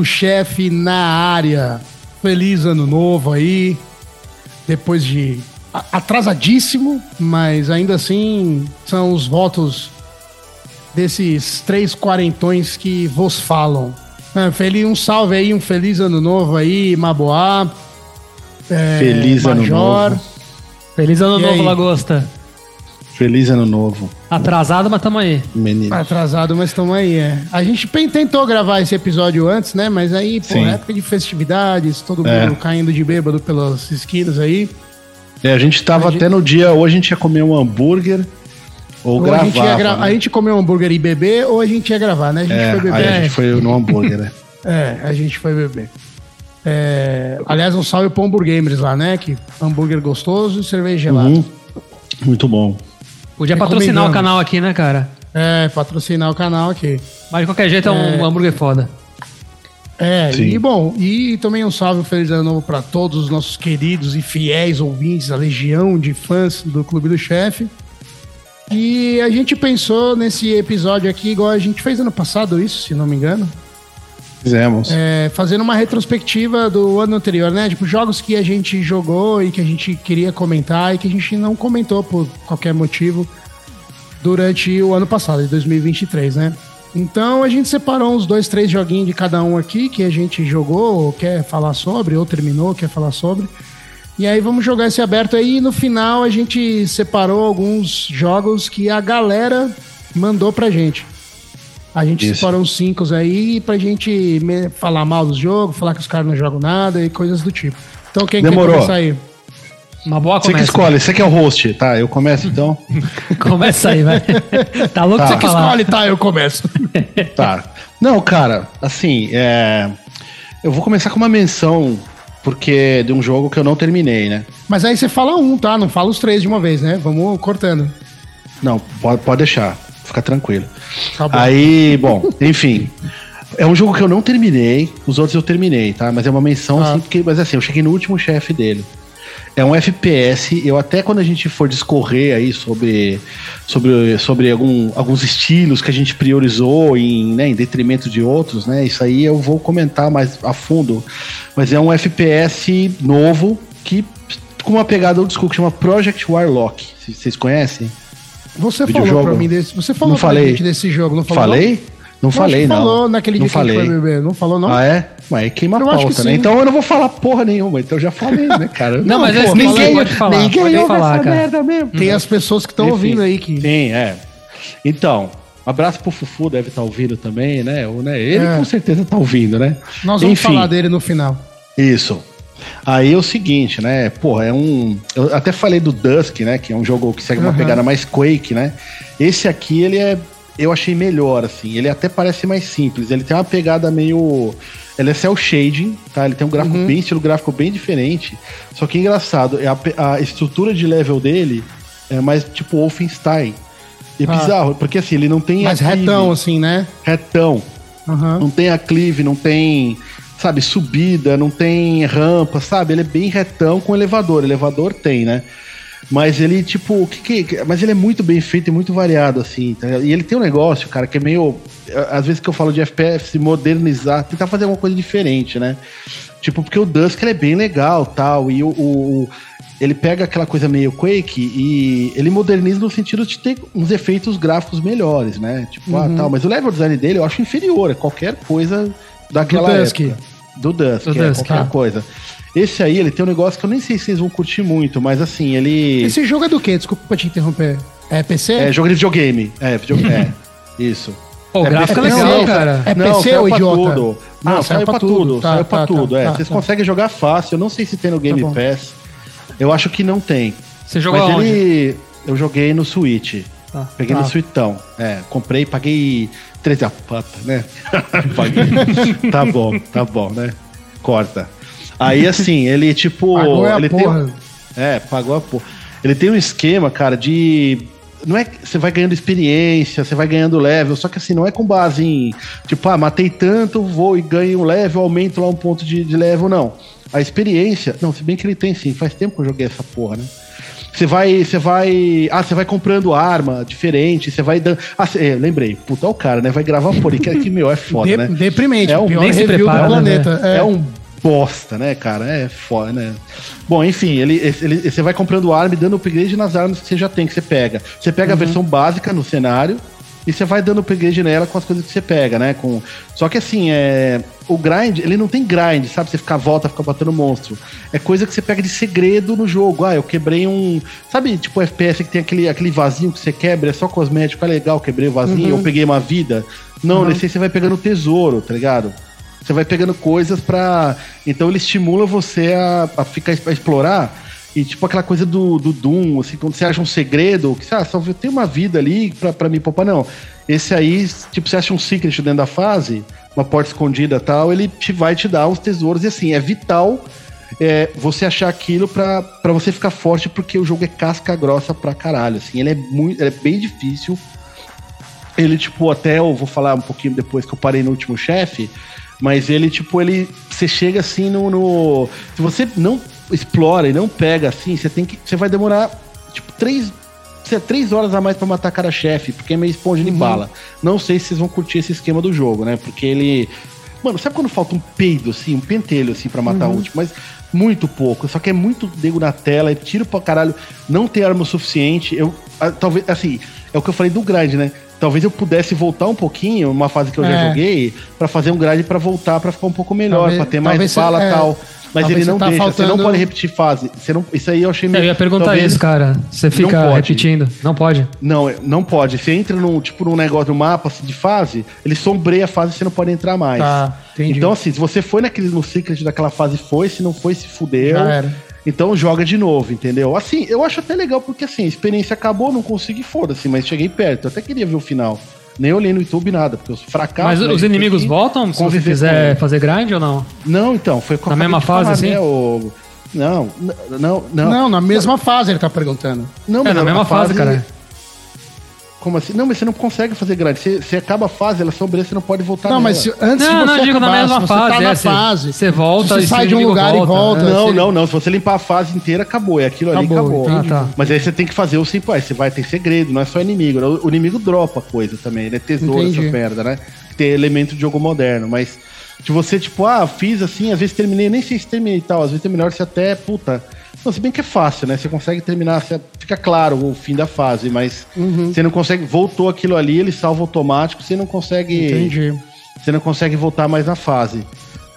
Do Chefe na área. Feliz ano novo aí. Depois de atrasadíssimo, mas ainda assim são os votos desses três quarentões que vos falam. Ah, feliz, um salve aí, um feliz ano novo aí, Maboá. é, Feliz ano Major. novo. Feliz ano E novo, aí? Lagosta. Feliz ano novo, Atrasado, mas tamo aí. menino. Atrasado, mas estamos aí, é. A gente tentou gravar esse episódio antes, né? Mas aí, pô, Sim. época de festividades, todo É. mundo caindo de bêbado pelas esquinas aí. É, a gente tava A gente- até no dia, ou a gente ia comer um hambúrguer, ou, Ou a gente, ia gra- né? a gente comeu um hambúrguer e beber, ou a gente ia gravar, né? A gente É, foi beber. aí a gente foi no hambúrguer, né? É, a gente foi beber. É, aliás, um salve pro Hambúrguer Gamers lá, né? Que hambúrguer gostoso e cerveja gelada. Uhum. Muito bom. Podia patrocinar o canal aqui, né, cara? É, patrocinar o canal aqui. Mas de qualquer jeito é um hambúrguer foda. É, Sim. e bom, e também um salve, um feliz ano novo para todos os nossos queridos e fiéis ouvintes, a legião de fãs do Clube do Chefe. E a gente pensou nesse episódio aqui, igual a gente fez ano passado, isso, se não me engano, Fizemos. é, fazendo uma retrospectiva do ano anterior, né? Tipo, jogos que a gente jogou e que a gente queria comentar e que a gente não comentou por qualquer motivo durante o ano passado, de 2023, né? Então a gente separou uns dois, três joguinhos de cada um aqui que a gente jogou, ou quer falar sobre, ou terminou, quer falar sobre. E aí vamos jogar esse aberto aí e no final a gente separou alguns jogos que a galera mandou pra gente. A gente Isso. separou uns cinco aí pra gente me- falar mal dos jogos, falar que os caras não jogam nada e coisas do tipo. Então quem Demorou. quer começar aí? Uma boa Você que começa. escolhe, você que é o host, tá? Eu começo então. Começa aí, vai. Tá louco Tá. Você que falar. escolhe, tá? Eu começo. Tá. Não, cara, assim, é... eu vou começar com uma menção, porque de um jogo que eu não terminei, né? Mas aí você fala um, tá? Não fala os três de uma vez, né? Vamos cortando. Não, pode, pode deixar, fica tranquilo. Tá bom. Aí, bom, enfim. É um jogo que eu não terminei, os outros eu terminei, tá? Mas é uma menção, Ah. assim, porque, mas assim, eu cheguei no último chefe dele. É um FPS, eu até quando a gente for discorrer aí sobre, sobre, sobre algum, alguns estilos que a gente priorizou em, né, em detrimento de outros, né? Isso aí eu vou comentar mais a fundo. Mas é um FPS novo que com uma pegada old school que chama Project Warlock. Vocês conhecem? Você falou pra mim desse. Você falou Não pra falei. gente desse jogo, não falou? Falei? Não acho falei, que não. falou naquele não dia que falei. gente foi beber. Não falou, não? Ah, é? Mas aí queima a que pauta, né? Então eu não vou falar porra nenhuma, então eu já falei, né, cara? Não, mas pô, fala aí, ninguém pode falar. ninguém pode ouve falar, essa cara. merda mesmo. Tem as pessoas que estão ouvindo aí que. Sim, é. Então, abraço pro Fufu, deve estar ouvindo também, né? Ou, né? Ele É. com certeza tá ouvindo, né? Nós vamos Enfim, falar dele no final. Isso. Aí é o seguinte, né? Porra, é um. Eu até falei do Dusk, né? Que é um jogo que segue uma Aham. pegada mais Quake, né? Esse aqui, ele é. Eu achei melhor, assim. Ele até parece mais simples. Ele tem uma pegada meio. Ele é cel shading, tá? Ele tem um gráfico Uhum. bem, estilo gráfico bem diferente. Só que é engraçado, é a, a estrutura de level dele é mais tipo Wolfenstein. E é Ah. bizarro, porque assim, ele não tem. Mas aclive, retão, assim, né? Retão. Aham. Não tem aclive, não tem, sabe, subida, não tem rampa, sabe? Ele é bem retão com elevador. Elevador tem, né? Mas ele, tipo, o que que. Mas ele é muito bem feito e muito variado, assim. tá? E ele tem um negócio, cara, que é meio. Às vezes que eu falo de FPS, modernizar, tentar fazer alguma coisa diferente, né? Tipo, porque o Dusk ele é bem legal tal. E o, o- ele pega aquela coisa meio Quake e ele moderniza no sentido de ter uns efeitos gráficos melhores, né? Tipo, ah, tal. Mas o level design dele eu acho inferior a qualquer coisa daquela Do Dusk. época. Do Dusk, Do é, Dusk, qualquer ah. coisa. Esse aí, ele tem um negócio que eu nem sei se vocês vão curtir muito, mas assim, ele. Esse jogo é do quê? Desculpa pra te interromper. É PC? É jogo de videogame. É, videogame. é. Isso. Pô, o gráfico é PC, legal, não, cara. É não, PC saiu ou idiota? tudo. Ah, Não, saiu, pra tudo. Tá, saiu pra tá, tudo, tá, é. tá, Vocês tá. conseguem jogar fácil. Eu não sei se tem no Game bom. Pass. Eu acho que não tem. Você jogou Mas aonde? ele. Eu joguei no Switch. Tá. Peguei Tá. no Switchão. É, comprei, paguei 13 a pata, né? Paguei. tá bom, tá bom, né? Corta. Aí assim, ele tipo. Pagou é a ele porra. tem. É, pagou a porra. Ele tem um esquema, cara, de. Não é que você vai ganhando experiência, você vai ganhando level, só que assim, não é com base em, tipo, ah, matei tanto, vou e ganho um level, aumento lá um ponto de, de level, não. A experiência, não, se bem que ele tem sim, faz tempo que eu joguei essa porra, né? Você vai, você vai, ah, você vai comprando arma diferente, você vai dando, ah, cê- é, lembrei, puta, o cara, né? Vai gravar por que que meu é foda, De- né? Deprimente, É um- pior review prepara, do né, planeta. É. É, um bosta, né, cara? É foda, né? Bom, enfim, ele, ele- você vai comprando arma e dando upgrade nas armas que você já tem, que você pega. Você pega a versão básica no cenário e você vai dando upgrade nela com as coisas que você pega, né? Com... Só que assim, é... o grind, ele não tem grind, sabe? Você ficar volta, ficar batendo monstro. É coisa que você pega de segredo no jogo. Ah, eu quebrei um. Sabe, tipo FPS que tem aquele, aquele vasinho que você quebra, é só cosmético, é legal, quebrei o vasinho, eu peguei uma vida. Não, nesse aí você vai pegando tesouro, tá ligado? Você vai pegando coisas pra. Então ele estimula você a, a ficar a explorar. E tipo aquela coisa do, do Doom, assim, quando você acha um segredo, que ah, só tem uma vida ali pra, pra me poupar. Não. Esse aí, tipo, você acha um secret dentro da fase, uma porta escondida tal, ele te, vai te dar uns tesouros. E assim, é vital é, você achar aquilo pra, pra você ficar forte, porque o jogo é casca grossa pra caralho. Assim, ele é muito. Ele é bem difícil. Ele, tipo, até eu vou falar um pouquinho depois que eu parei no último chefe, mas ele, tipo, ele. Você chega assim no, no. Se você não explora e não pega assim, você tem que. Você vai demorar, tipo, três. Três horas a mais pra matar cada chefe, porque é meio esponja de bala. Não sei se vocês vão curtir esse esquema do jogo, né? Porque ele. Mano, sabe quando falta um peido, assim, um pentelho, assim, pra matar o último? Mas muito pouco. Só que é muito nego na tela, é tiro pra caralho. Não tem arma o suficiente. Eu, ah, talvez, assim, é o que eu falei do grind, né? Talvez eu pudesse voltar um pouquinho, uma fase que eu já É. joguei, pra fazer um grind pra voltar, pra ficar um pouco melhor, pra ter mais bala e é, tal. Mas talvez ele não tá deixa, você faltando- não pode repetir fase. Você não, isso aí eu achei Eu ia perguntar talvez- isso, cara. Você Não fica pode. repetindo. Não pode. Não, é- não pode. Você entra num, tipo, num negócio, no mapa assim, de fase, ele sombreia a fase e você não pode entrar mais. Tá, entendi. Então, assim, se você foi naquele, no secret daquela fase, foi, se não foi, se fudeu. Já era. Então joga de novo, entendeu? Assim, eu acho até legal, porque assim, a experiência acabou, não consegui, foda-se, mas cheguei perto. Eu até queria ver o final. Nem olhei no YouTube nada, porque os fracassos. Mas os inimigos aqui, voltam se você quiser fazer grind ou não? Não, então, foi com Na mesma fase, assim? né, o- Não, não, não. Não, na mesma fase ele tá perguntando. Não, É, na a mesma fase, cara. Como assim? Não, mas você não consegue fazer grande. Você, você acaba a fase, ela sombreia, você não pode voltar Não, nela. mas se- antes Não, de não, você eu digo na acabar, mesma se você fase, tá é, na você- fase, você volta se e você sai o de um inimigo lugar e volta, volta. Não, se- não, não. Se você limpar a fase inteira, acabou. É aquilo ali, Acabou, acabou. entendi. Ah, tá. Mas aí você tem que fazer o simples. Aí você vai ter segredo, não é só inimigo. O inimigo dropa coisa também. Ele é tesouro, Entendi. essa merda, né? Tem elemento de jogo moderno. Mas se você, tipo, ah, fiz assim, às vezes terminei, nem sei se terminei e tal. Às vezes é melhor você até, puta. Não, se bem que é fácil, né? Você consegue terminar, fica claro o fim da fase, mas Uhum. você não consegue. Voltou aquilo ali, ele salva automático, você não consegue. Entendi. Você não consegue voltar mais na fase.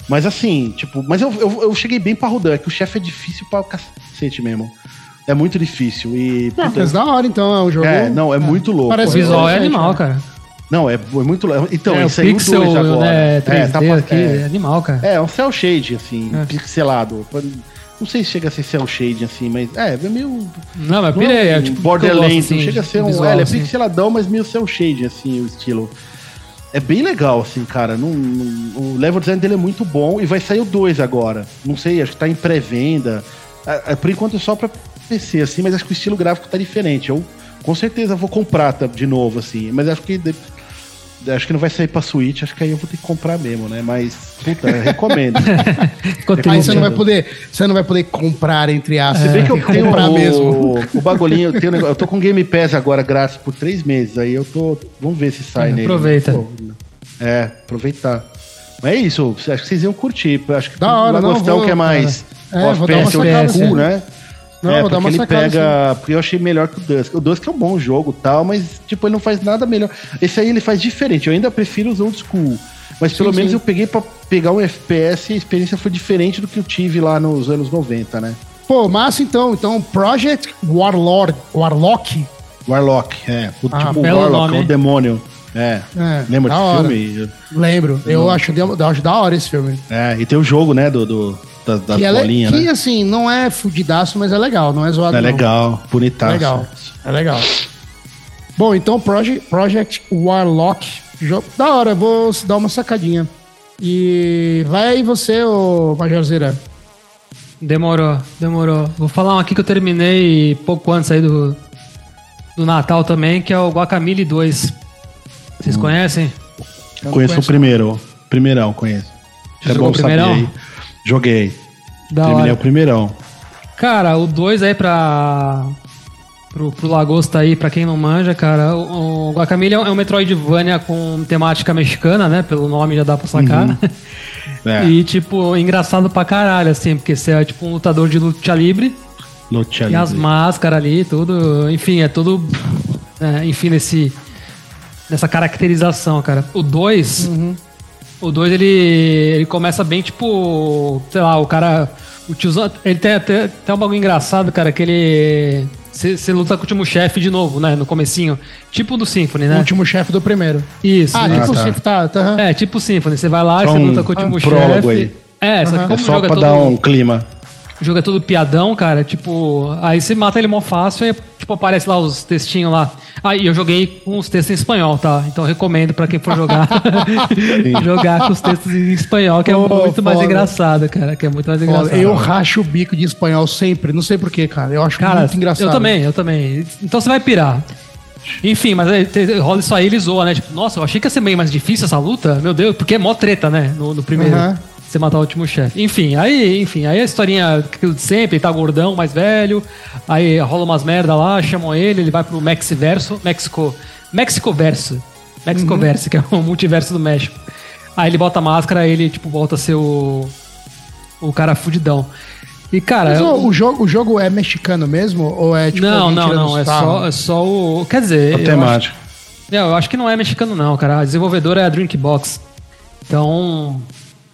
Mas assim, tipo, mas eu, eu, eu cheguei bem parrudão, é que o chefe é difícil pra cacete mesmo. É muito difícil. E. Não, puta, mas da hora então, é um jogo. É, não, é muito louco. O Parece visual é animal, né? cara. não, é, é muito louco. Então, é, o esse aí pixel, o 2 agora. né, 3D tá pa- aqui, é. animal, cara. É, é um cel shade, assim, É. pixelado. Não sei se chega a ser cel shade, assim, mas é, é meio. Não, mas Não é é um tipo... Borderlands, não assim, chega a ser um. visual, é, é assim. pixeladão, mas meio cel shade, assim, o estilo. É bem legal, assim, cara. Não, não- o level design dele é muito bom e vai sair o 2 agora. Não sei, acho que tá em pré-venda. É, é, por enquanto é só pra PC, assim, mas acho que o estilo gráfico tá diferente. Eu com certeza vou comprar tá, de novo, assim, mas acho que. Acho que não vai sair pra Switch, acho que aí eu vou ter que comprar mesmo, né? Mas, puta, eu recomendo. Aí você não vai poder, você não vai poder comprar entre aspas. Se bem que eu tenho comprar o, mesmo. o bagulhinho, eu, tenho um negócio- eu tô com Game Pass agora grátis por três meses, aí eu tô. Vamos ver se sai É, nele. aproveita. Pô, É, aproveitar. Mas é isso, acho que vocês iam curtir. Acho que Da hora, não, Agostão vou, que é mais. É, o vou dar uma sim. né? Não, é, vou dar porque uma ele sacada, pega. Porque eu achei melhor que o Dusk. O Dusk é um bom jogo e tal, mas, tipo, ele não faz nada melhor. Esse aí ele faz diferente. Eu ainda prefiro os old school. Mas pelo Sim, menos sim. eu peguei pra pegar um FPS e a experiência foi diferente do que eu tive lá nos anos 90, né? Pô, massa então. Então, Project Warlord, Warlock. Warlock, é. O, Ah, tipo Warlock, nome, é o demônio. É. É, Lembra desse hora. filme? Lembro. Eu acho, de- eu acho da hora esse filme. É, e tem o jogo, né, do, do, da- das Que, ela é- bolinhas, que né? assim, não é fudidaço, mas é legal, não é zoado. É não. legal, bonitaço. É legal. É legal. Bom, então Project, Project Warlock. Jogo da hora, vou dar uma sacadinha. E vai aí você, ô Majorzeira. Demorou, demorou. Vou falar um aqui que eu terminei pouco antes aí do, do Natal também, que é o Guacamole 2. Hum. Vocês conhecem? Eu não Conheço o conheço. primeiro. Primeirão, conheço. Você jogou o primeirão? aí. Joguei. Da Terminei hora. o primeirão. Cara, o 2 aí pra. Pro, pro Lagosta aí, pra quem não manja, cara, o, o Guacamole é um Metroidvania com temática mexicana, né? Pelo nome já dá pra sacar. Uhum. É. E, tipo, engraçado pra caralho, assim, porque você é tipo um lutador de luta livre. Luta e as máscaras ali, tudo. Enfim, é tudo. É, enfim, nesse. Nessa caracterização, cara. O 2. Uhum. O 2 ele, ele começa bem, tipo. Sei lá, o cara. O tiozão. Ele tem até, até um bagulho engraçado, cara, que ele você luta com o último chefe de novo, né? No comecinho. Tipo do Symphony, né? O último chefe do primeiro. Isso. Ah, tipo o Symphony, tá, tá. É, tipo o Symphony. Você vai lá e você um, luta com o último um chefe. É, só que como é só joga pra todo... dar um clima jogo é todo piadão, cara, tipo, aí você mata ele mó fácil e, tipo, aparece lá os textinhos lá. Aí ah, eu joguei com os textos em espanhol, tá? Então recomendo pra quem for jogar, jogar com os textos em espanhol, que é oh, muito foda. mais engraçado, cara, que é muito mais engraçado. Eu racho o bico de espanhol sempre, não sei porquê, cara, eu acho cara, muito engraçado. Eu também, eu também. Então você vai pirar. Enfim, mas aí, rola isso aí, ele zoa, né? Tipo, nossa, eu achei que ia ser meio mais difícil essa luta, meu Deus, porque é mó treta, né? No, no primeiro. Uhum você matar o último chefe. Enfim, aí, enfim, aí a historinha de sempre, ele tá gordão, mais velho, aí rola umas merda lá, chamam ele, ele vai pro Mexiverso, México, México Verso, México uhum. Verso, que é o multiverso do México. Aí ele bota a máscara, ele tipo volta a ser o o cara fudidão. E cara, Mas, o, o, jogo, o jogo é mexicano mesmo ou é tipo Não, não, não, é só, é só o, quer dizer, a temática. Eu acho, eu acho que não é mexicano não, cara. A desenvolvedora é a Drinkbox. Então,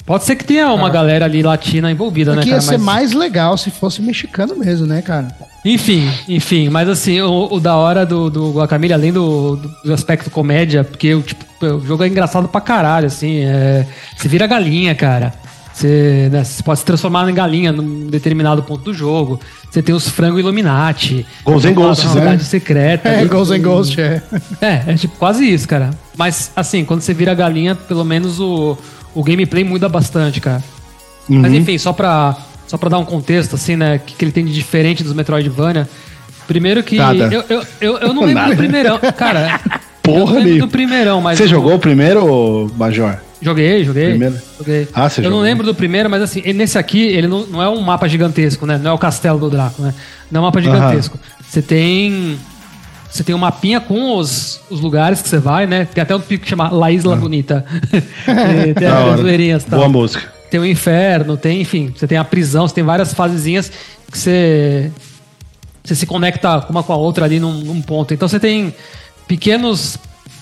Pode ser que tenha uma ah. galera ali latina envolvida, né, cara? ia ser mas... mais legal se fosse mexicano mesmo, né, cara? Enfim, enfim, mas assim, o, o da hora do, do Guacamole, além do, do, aspecto comédia, porque o, tipo, o jogo é engraçado pra caralho, assim, é, você vira galinha, cara. Você, né, você pode se transformar em galinha num determinado ponto do jogo. Você tem os frango Illuminati. Ghost and Ghosts, né? secreta. É, Ghost and Ghost, é. É, é tipo quase isso, cara. Mas, assim, quando você vira galinha, pelo menos o o gameplay muda bastante, cara. Uhum. Mas enfim, só pra, só pra dar um contexto, assim, né? O que, que ele tem de diferente dos Metroidvania. Primeiro que. Eu, eu, eu, eu não lembro do primeirão. Cara. Porra, eu do primeirão, mas. Você jogou o primeiro, Major? Joguei, joguei. Primeiro? Joguei. Ah, você Eu jogou. não lembro do primeiro, mas assim, nesse aqui, ele não, não é um mapa gigantesco, né? Não é o castelo do Draco, né? Não é um mapa gigantesco. Você tem. Você tem um mapinha com os, os lugares que você vai, né? Tem até um pico que chama La Isla ah. Bonita. tem, as zoeirinhas tal. Boa música. Tem o inferno, tem, enfim, você tem a prisão, você tem várias fasezinhas que você, você se conecta uma com a outra ali num, num ponto. Então você tem pequenos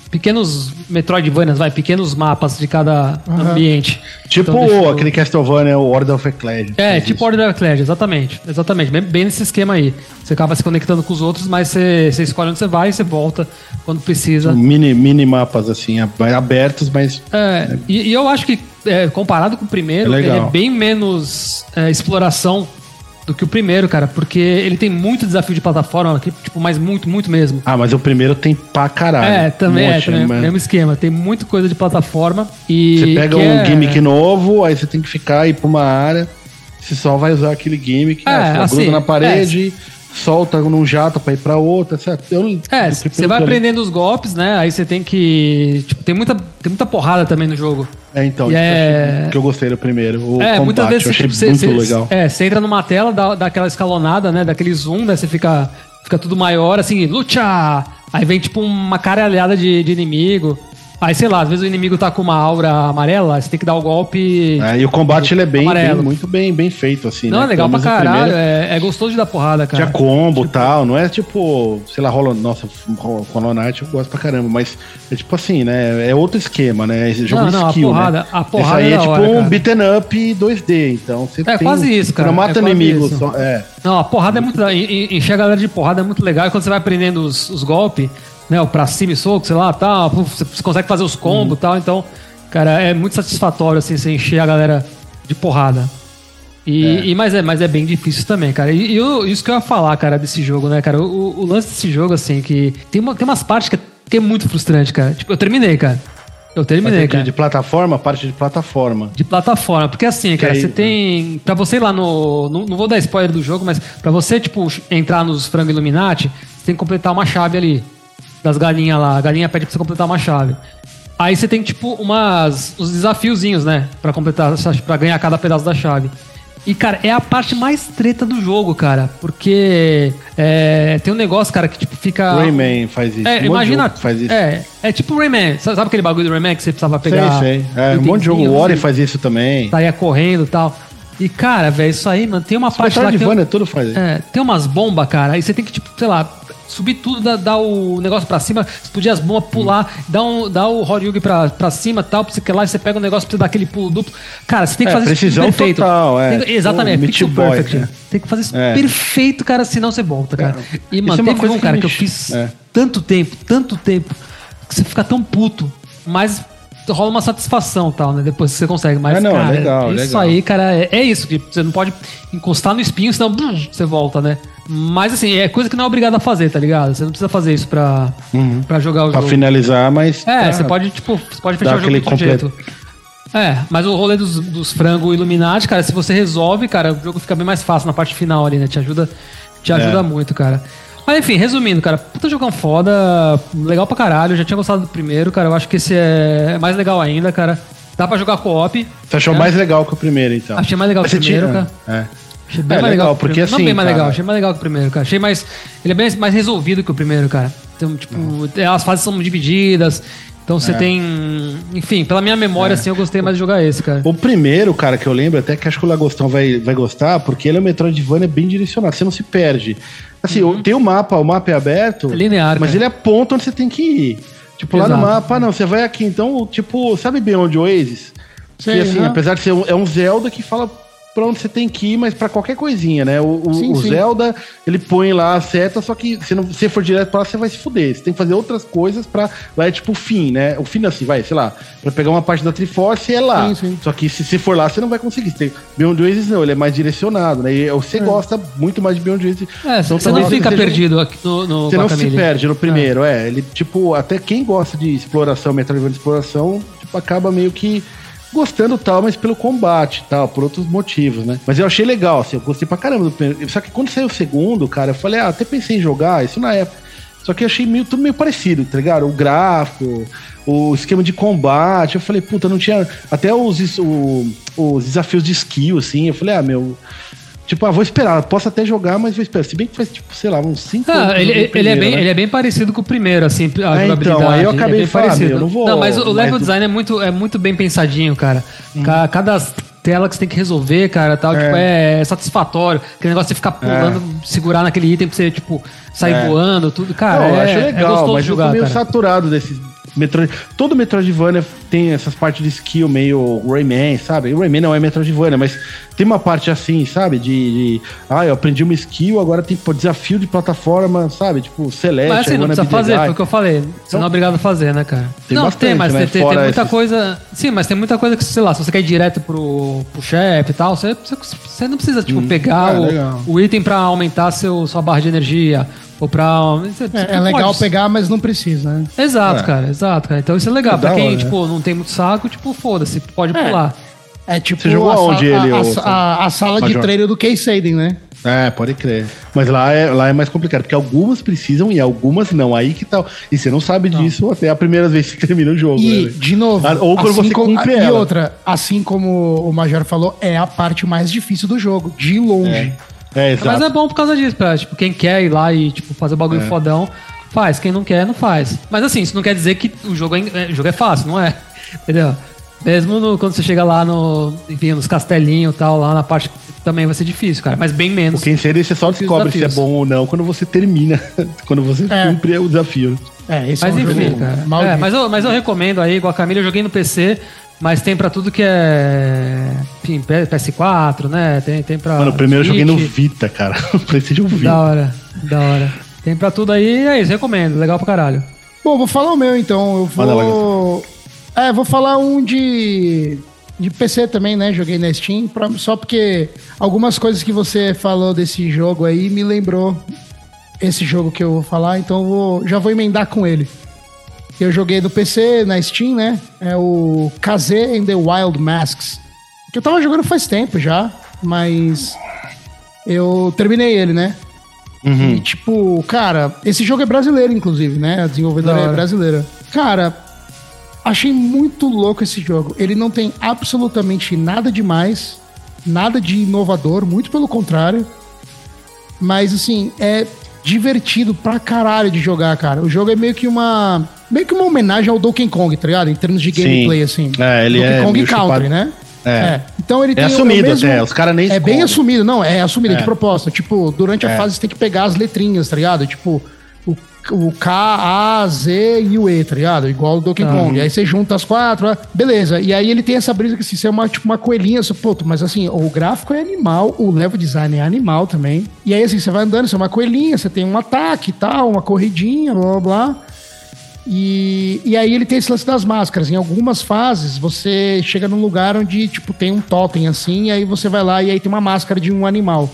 pequenos Metroidvanias, vai, pequenos mapas de cada uhum. ambiente. Tipo então, aquele Castlevania, o Order of Ecclesia. É, tipo. Order of Ecclesia, exatamente. Exatamente, bem, bem, nesse esquema aí. Você acaba se conectando com os outros, mas você, você escolhe onde você vai e você volta quando precisa. Mini, mini mapas, assim, abertos, mas... É, e, e eu acho que, é, comparado com o primeiro, é ele é bem menos é, exploração do que o primeiro, cara, porque ele tem muito desafio de plataforma tipo, mas muito, muito mesmo. Ah, mas o primeiro tem pra caralho. É, também um é, também, mas... mesmo esquema. Tem muita coisa de plataforma e. Você pega um é... gimmick novo, aí você tem que ficar e ir pra uma área. Você só vai usar aquele gimmick, é, né? Você assim, na parede. É solta num jato pra ir pra outra, certo? Eu, é, você vai aprendendo os golpes, né? Aí você tem que. Tipo, tem muita, tem muita porrada também no jogo. É, então, é... que eu gostei do primeiro. O é, combate, muitas vezes eu achei você, muito você, legal. É, você entra numa tela, dá, dá aquela escalonada, né? Daquele zoom, né? Você fica, fica tudo maior, assim, luta! Aí vem tipo uma caralhada de, de inimigo. Aí, sei lá, às vezes o inimigo tá com uma aura amarela, você tem que dar o golpe. É, e o combate ele é bem, bem, muito bem, bem feito, assim. Não, né? é legal pra caralho. É, é, gostoso de dar porrada, cara. Tinha combo e tipo... tal, não é tipo, sei lá, rola. Nossa, Hollow Knight eu gosto pra caramba, mas é tipo assim, né? É outro esquema, né? Esse jogo não, não, skill, a porrada, né? A porrada aí é, é tipo hora, um beaten up 2D, então você É tem, quase isso, cara. Não mata é inimigo. Só, é. Não, a porrada é muito. Encher a galera de porrada é muito legal. E quando você vai aprendendo os, os golpes né, o pra cima e soco, sei lá, tal, você consegue fazer os combos e uhum. tal, então, cara, é muito satisfatório, assim, você encher a galera de porrada. E, é. e mas, é, mas é bem difícil também, cara. E, e eu, isso que eu ia falar, cara, desse jogo, né, cara, o, o lance desse jogo, assim, que tem, uma, tem umas partes que é, que é muito frustrante, cara. Tipo, eu terminei, cara. Eu terminei, cara. De plataforma, parte de plataforma. De plataforma, porque assim, cara, aí, você tem. Pra você ir lá no. Não, não, vou dar spoiler do jogo, mas pra você, tipo, entrar nos frango Illuminati, você tem que completar uma chave ali das galinhas lá. A galinha pede pra você completar uma chave. Aí você tem, tipo, umas. uns desafiozinhos, né? Pra completar, pra ganhar cada pedaço da chave. E, cara, é a parte mais treta do jogo, cara. Porque é, tem um negócio, cara, que tipo fica. Rayman faz isso. É, um imagina. faz isso. É, é tipo Rayman. Sabe, aquele bagulho do Rayman que você precisava pegar? Sei, sei. É, um monte de jogo. O Ori faz isso também. Saia correndo e tal. E, cara, velho, isso aí, mano, tem uma parte lá que. Metroidvania tudo faz isso. É, tem umas bombas, cara, aí você tem que, tipo, sei lá, subir tudo, dar, dar o negócio pra cima, explodir as bombas, pular, dar, um, dar o Horyugi pra, pra cima tal, pra você que lá, você pega o negócio você dar aquele pulo duplo. Cara, você tem que É, fazer isso perfeito. total, é. Tem- exatamente, Meat pixel Boy, perfect. né? Tem que fazer isso É. perfeito, cara, senão você volta, cara. E, mano, Isso é uma coisa um, que cara, me que eu fiz é. tanto tempo, tanto tempo, que você fica tão puto, mas rola uma satisfação tal, né? Depois que você consegue. Mas, É, não, cara, legal, isso legal. aí, cara, é, é isso. que Você não pode encostar no espinho, senão bum, você volta, né? Mas, assim, é coisa que não é obrigado a fazer, tá ligado? Você não precisa fazer isso pra, pra jogar o Uhum. Pra jogo. finalizar, mas. É, tá. você pode, tipo, você pode fechar o jogo de outro jeito. É, mas o rolê dos, dos frango Illuminati, cara, se você resolve, cara, o jogo fica bem mais fácil na parte final ali, né? Te ajuda, te ajuda É. muito, cara. Mas enfim, resumindo, cara, puta jogão foda, legal pra caralho. Eu já tinha gostado do primeiro, cara. Eu acho que esse é mais legal ainda, cara. Dá pra jogar co-op. Você achou É. mais legal que o primeiro, então? Achei mais legal Mas que o você tinha- primeiro, É. Achei bem É, mais legal, legal, que o porque primeiro. Não assim, bem mais cara- legal, achei mais legal que o primeiro, cara. Achei mais. Ele é bem mais resolvido que o primeiro, cara. Então, tipo, as fases são divididas. Então você É. tem. Enfim, pela minha memória, assim, eu gostei mais de jogar esse, cara. O primeiro, cara, que eu lembro, até que acho que o Lagostão vai, vai gostar, porque ele é um Metroidvania bem direcionado, você não se perde. Assim, tem o mapa, o mapa é aberto, É linear, mas cara. ele aponta onde você tem que ir. Tipo, lá no Exato. mapa, não, você vai aqui, então, tipo, sabe Beyond Oasis? Sei, que assim, apesar de ser um, é um Zelda que fala pra onde você tem que ir, mas pra qualquer coisinha, né? O, o- Sim, o sim. Zelda, ele põe lá a seta, só que se não se você for direto pra lá, você vai se fuder. Você tem que fazer outras coisas pra. Vai tipo o fim, né? O fim assim, vai, sei lá, pra pegar uma parte da Triforce é lá. Sim, sim. Só que se você for lá, você não vai conseguir. Você tem, Beyond Oasis não, ele é mais direcionado, né? E você gosta muito mais de Beyond Oasis. É, Então, você não fica seja- perdido aqui no, no Você não se perde no primeiro, é. Ele, tipo, até quem gosta de exploração, Metroidvania de exploração, tipo, acaba meio que gostando tal, mas pelo combate tal, por outros motivos, né? Mas eu achei legal, assim, eu gostei pra caramba do primeiro. Só que quando saiu o segundo, cara, eu falei, ah, até pensei em jogar, isso na época. Só que eu achei meio, tudo meio parecido, tá ligado? O gráfico, o esquema de combate. Eu falei, puta, não tinha. Até os, o- os desafios de skill, assim. Eu falei, ah, meu. Tipo, ah, vou esperar. Posso até jogar, mas vou esperar. Se bem que faz, tipo, sei lá, uns 5 Ah, ele, ele, é bem, ele é bem parecido com o primeiro, assim, a então, jogabilidade. aí eu Ele acabei é de falar, parecido. meu, eu não vou- mas o level design é muito, é muito bem pensadinho, cara. Ca- Cada tela que você tem que resolver, cara, tal, É. tipo, é satisfatório. Aquele negócio de você ficar pulando, segurar naquele item pra você, tipo, sair É. voando, tudo. Cara, Não, eu é, acho é legal, mas de eu jogar, tô meio cara. saturado desses Metroid. Todo Metroidvania tem essas partes de skill meio Rayman, sabe? O Rayman não é Metroidvania, mas tem uma parte assim, sabe? De, de ah, eu aprendi uma skill, agora tem pô, desafio de plataforma, sabe? Tipo, Celeste, Mas assim, não precisa fazer, foi o que eu falei. Você não é obrigado a fazer, né, cara? Tem não, bastante, tem, mas né? tem, tem- muita esses- coisa. Sim, mas tem muita coisa que, sei lá, se você quer ir direto pro, pro chefe e tal, você, você, você não precisa, tipo, pegar Ah, o, o item pra aumentar seu, sua barra de energia. Ou pra. você- É, você é legal pode- pegar, mas não precisa, né? Exato, É. cara, exato, cara. Então isso é legal. É pra quem, hora, né? tipo, não tem muito saco, tipo, foda-se, pode É. pular. É tipo Você jogou a, aonde sa- ele, a, ô, a, a, sala de Major? treino do Case né? É, pode crer. Mas lá é, lá é mais complicado, porque algumas precisam e algumas não. Aí que tal. E você não sabe disso até a primeira vez que termina o jogo. E, né? de novo, Ah, ou quando você como, cumpre e ela. outra, assim como o Major falou, é a parte mais difícil do jogo, de longe. É, exato. Mas é bom por causa disso, pra, tipo, quem quer ir lá e, tipo, fazer o bagulho É. fodão, faz. Quem não quer, não faz. Mas assim, isso não quer dizer que o jogo é, é- o jogo é fácil, não é? Entendeu? Mesmo no- quando você chega lá no, enfim, nos castelinhos e tal, lá na parte também vai ser difícil, cara. Mas bem menos. Quem seria, você só descobre se é bom ou não quando você termina, quando você É. cumpre o desafio. É, esse Mas é um enfim, jogo cara. maldito. É, mas, eu, mas eu recomendo aí, igual a Camila, eu joguei no PC, mas tem pra tudo que é. Enfim, P- PS4, né? Tem, tem pra. Mano, primeiro eu joguei no Switch. Vita, cara. O PlayStation Vita. Da hora, da hora. Tem pra tudo aí, é isso, recomendo. Legal pra caralho. Bom, vou falar o meu então. Eu Manda lá, vou. É, vou falar um de. De PC também, né? Joguei na Steam. pra- Só porque algumas coisas que você falou desse jogo aí me lembrou esse jogo que eu vou falar, então eu vou, já vou emendar com ele. Eu joguei no PC, na Steam, né? É o KZ and the Wild Masks. Que eu tava jogando faz tempo já, mas eu terminei ele, né? E, tipo, cara, esse jogo é brasileiro, inclusive, né? A desenvolvedora é brasileira. Cara, achei muito louco esse jogo. Ele não tem absolutamente nada demais, nada de inovador, muito pelo contrário. Mas, assim, é divertido pra caralho de jogar, cara. O jogo é meio que uma. Meio que uma homenagem ao Donkey Kong, tá ligado? Em termos de gameplay, assim. É, ele Donkey é Kong Country, chupado. né? É. Então ele É tem o assumido mesmo- até, os caras nem É bem assumido, não, é assumido É. de proposta. Tipo, durante a É. fase você tem que pegar as letrinhas, tá ligado? Tipo, o, o K, A, Z e o E, tá ligado? Igual o Donkey Tá. Kong. Aí você junta as quatro, ah, beleza. E aí ele tem essa brisa que assim, você é uma, tipo, uma coelhinha, você, pô, mas assim, o gráfico é animal, o level design é animal também. E aí assim, você vai andando, você é uma coelhinha, você tem um ataque e tal, uma corridinha, blá blá blá. E, e aí ele tem esse lance das máscaras. Em algumas fases, você chega num lugar onde, tipo, tem um totem assim, e aí você vai lá e aí tem uma máscara de um animal.